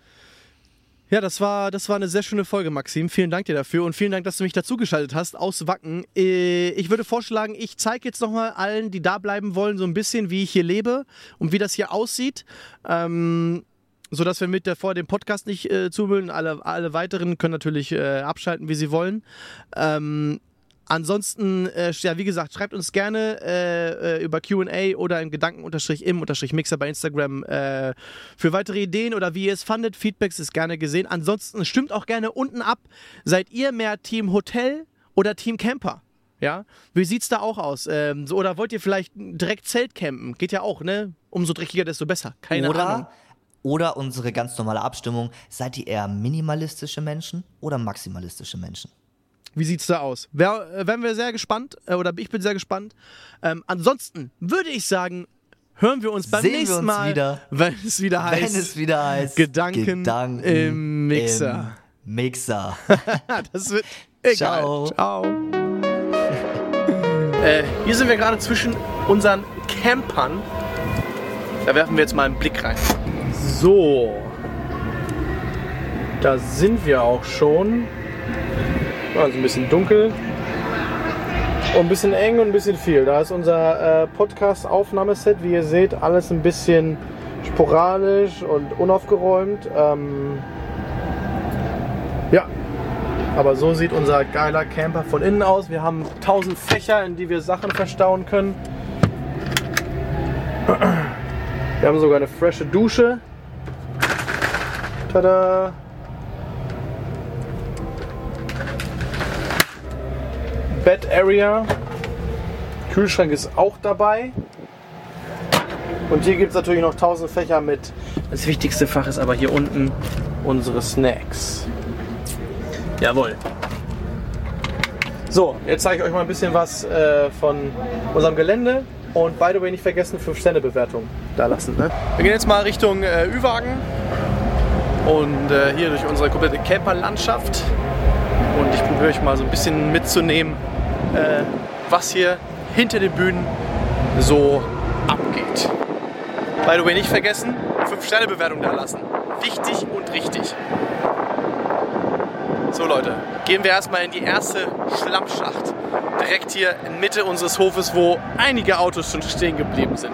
Ja, das war, das war eine sehr schöne Folge, Maxim. Vielen Dank dir dafür und vielen Dank, dass du mich dazugeschaltet hast aus Wacken. Äh, Ich würde vorschlagen, ich zeige jetzt nochmal allen, die da bleiben wollen, so ein bisschen, wie ich hier lebe und wie das hier aussieht. Ähm, sodass wir mit der, vor dem Podcast nicht äh, zumüllen. Alle, alle weiteren können natürlich äh, abschalten, wie sie wollen. Ähm, Ansonsten, äh, ja, wie gesagt, schreibt uns gerne äh, äh, über QA oder im Gedanken-im-Mixer bei Instagram äh, für weitere Ideen oder wie ihr es fandet. Feedbacks ist gerne gesehen. Ansonsten stimmt auch gerne unten ab. Seid ihr mehr Team Hotel oder Team Camper? Ja, wie sieht's da auch aus? Ähm, so, oder wollt ihr vielleicht direkt Zelt campen? Geht ja auch, ne? Umso dreckiger, desto besser. Keine oder, Ahnung. oder unsere ganz normale Abstimmung. Seid ihr eher minimalistische Menschen oder maximalistische Menschen? Wie sieht's da aus? Wär, äh, wären wir sehr gespannt, äh, oder ich bin sehr gespannt. Ähm, ansonsten würde ich sagen, hören wir uns beim Sehen wir nächsten uns Mal, wieder. wenn es wieder heißt. Wenn es wieder heißt Gedanken im Mixer. Im Mixer. das wird egal. Ciao. Ciao. äh, hier sind wir gerade zwischen unseren Campern. Da werfen wir jetzt mal einen Blick rein. So. Da sind wir auch schon. Also ein bisschen dunkel. Und ein bisschen eng und ein bisschen viel. Da ist unser äh, Podcast-Aufnahmeset. Wie ihr seht, alles ein bisschen sporadisch und unaufgeräumt. Ähm, ja, aber so sieht unser geiler Camper von innen aus. Wir haben 1000 Fächer, in die wir Sachen verstauen können. Wir haben sogar eine frische Dusche. Tada! Bed Area. Kühlschrank ist auch dabei. Und hier gibt es natürlich noch 1000 Fächer mit. Das wichtigste Fach ist aber hier unten unsere Snacks. Jawohl. So, jetzt zeige ich euch mal ein bisschen was äh, von unserem Gelände. Und by the way, nicht vergessen, 5-Sterne-Bewertung da lassen. Ne? Wir gehen jetzt mal Richtung äh, Ü-Wagen. Und äh, hier durch unsere komplette Camperlandschaft. Und ich probiere euch mal so ein bisschen mitzunehmen, äh, was hier hinter den Bühnen so abgeht. By the way, nicht vergessen, 5-Sterne-Bewertung da lassen. Wichtig und richtig. So Leute, gehen wir erstmal in die erste Schlammschacht. Direkt hier in Mitte unseres Hofes, wo einige Autos schon stehen geblieben sind.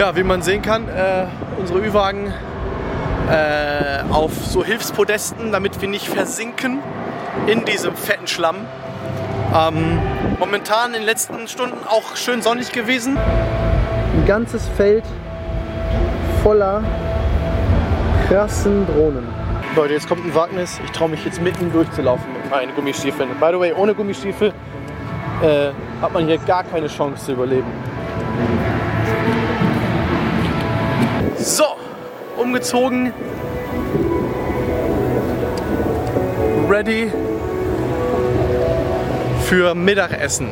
Ja, wie man sehen kann, äh, unsere Ü-Wagen äh, auf so Hilfspodesten, damit wir nicht versinken in diesem fetten Schlamm. Ähm, momentan in den letzten Stunden auch schön sonnig gewesen. Ein ganzes Feld voller krassen Drohnen. Leute, jetzt kommt ein Wagnis. Ich traue mich jetzt mitten durchzulaufen mit meinen Gummistiefeln. By the way, ohne Gummistiefel äh, hat man hier gar keine Chance zu überleben. Umgezogen. Ready für Mittagessen.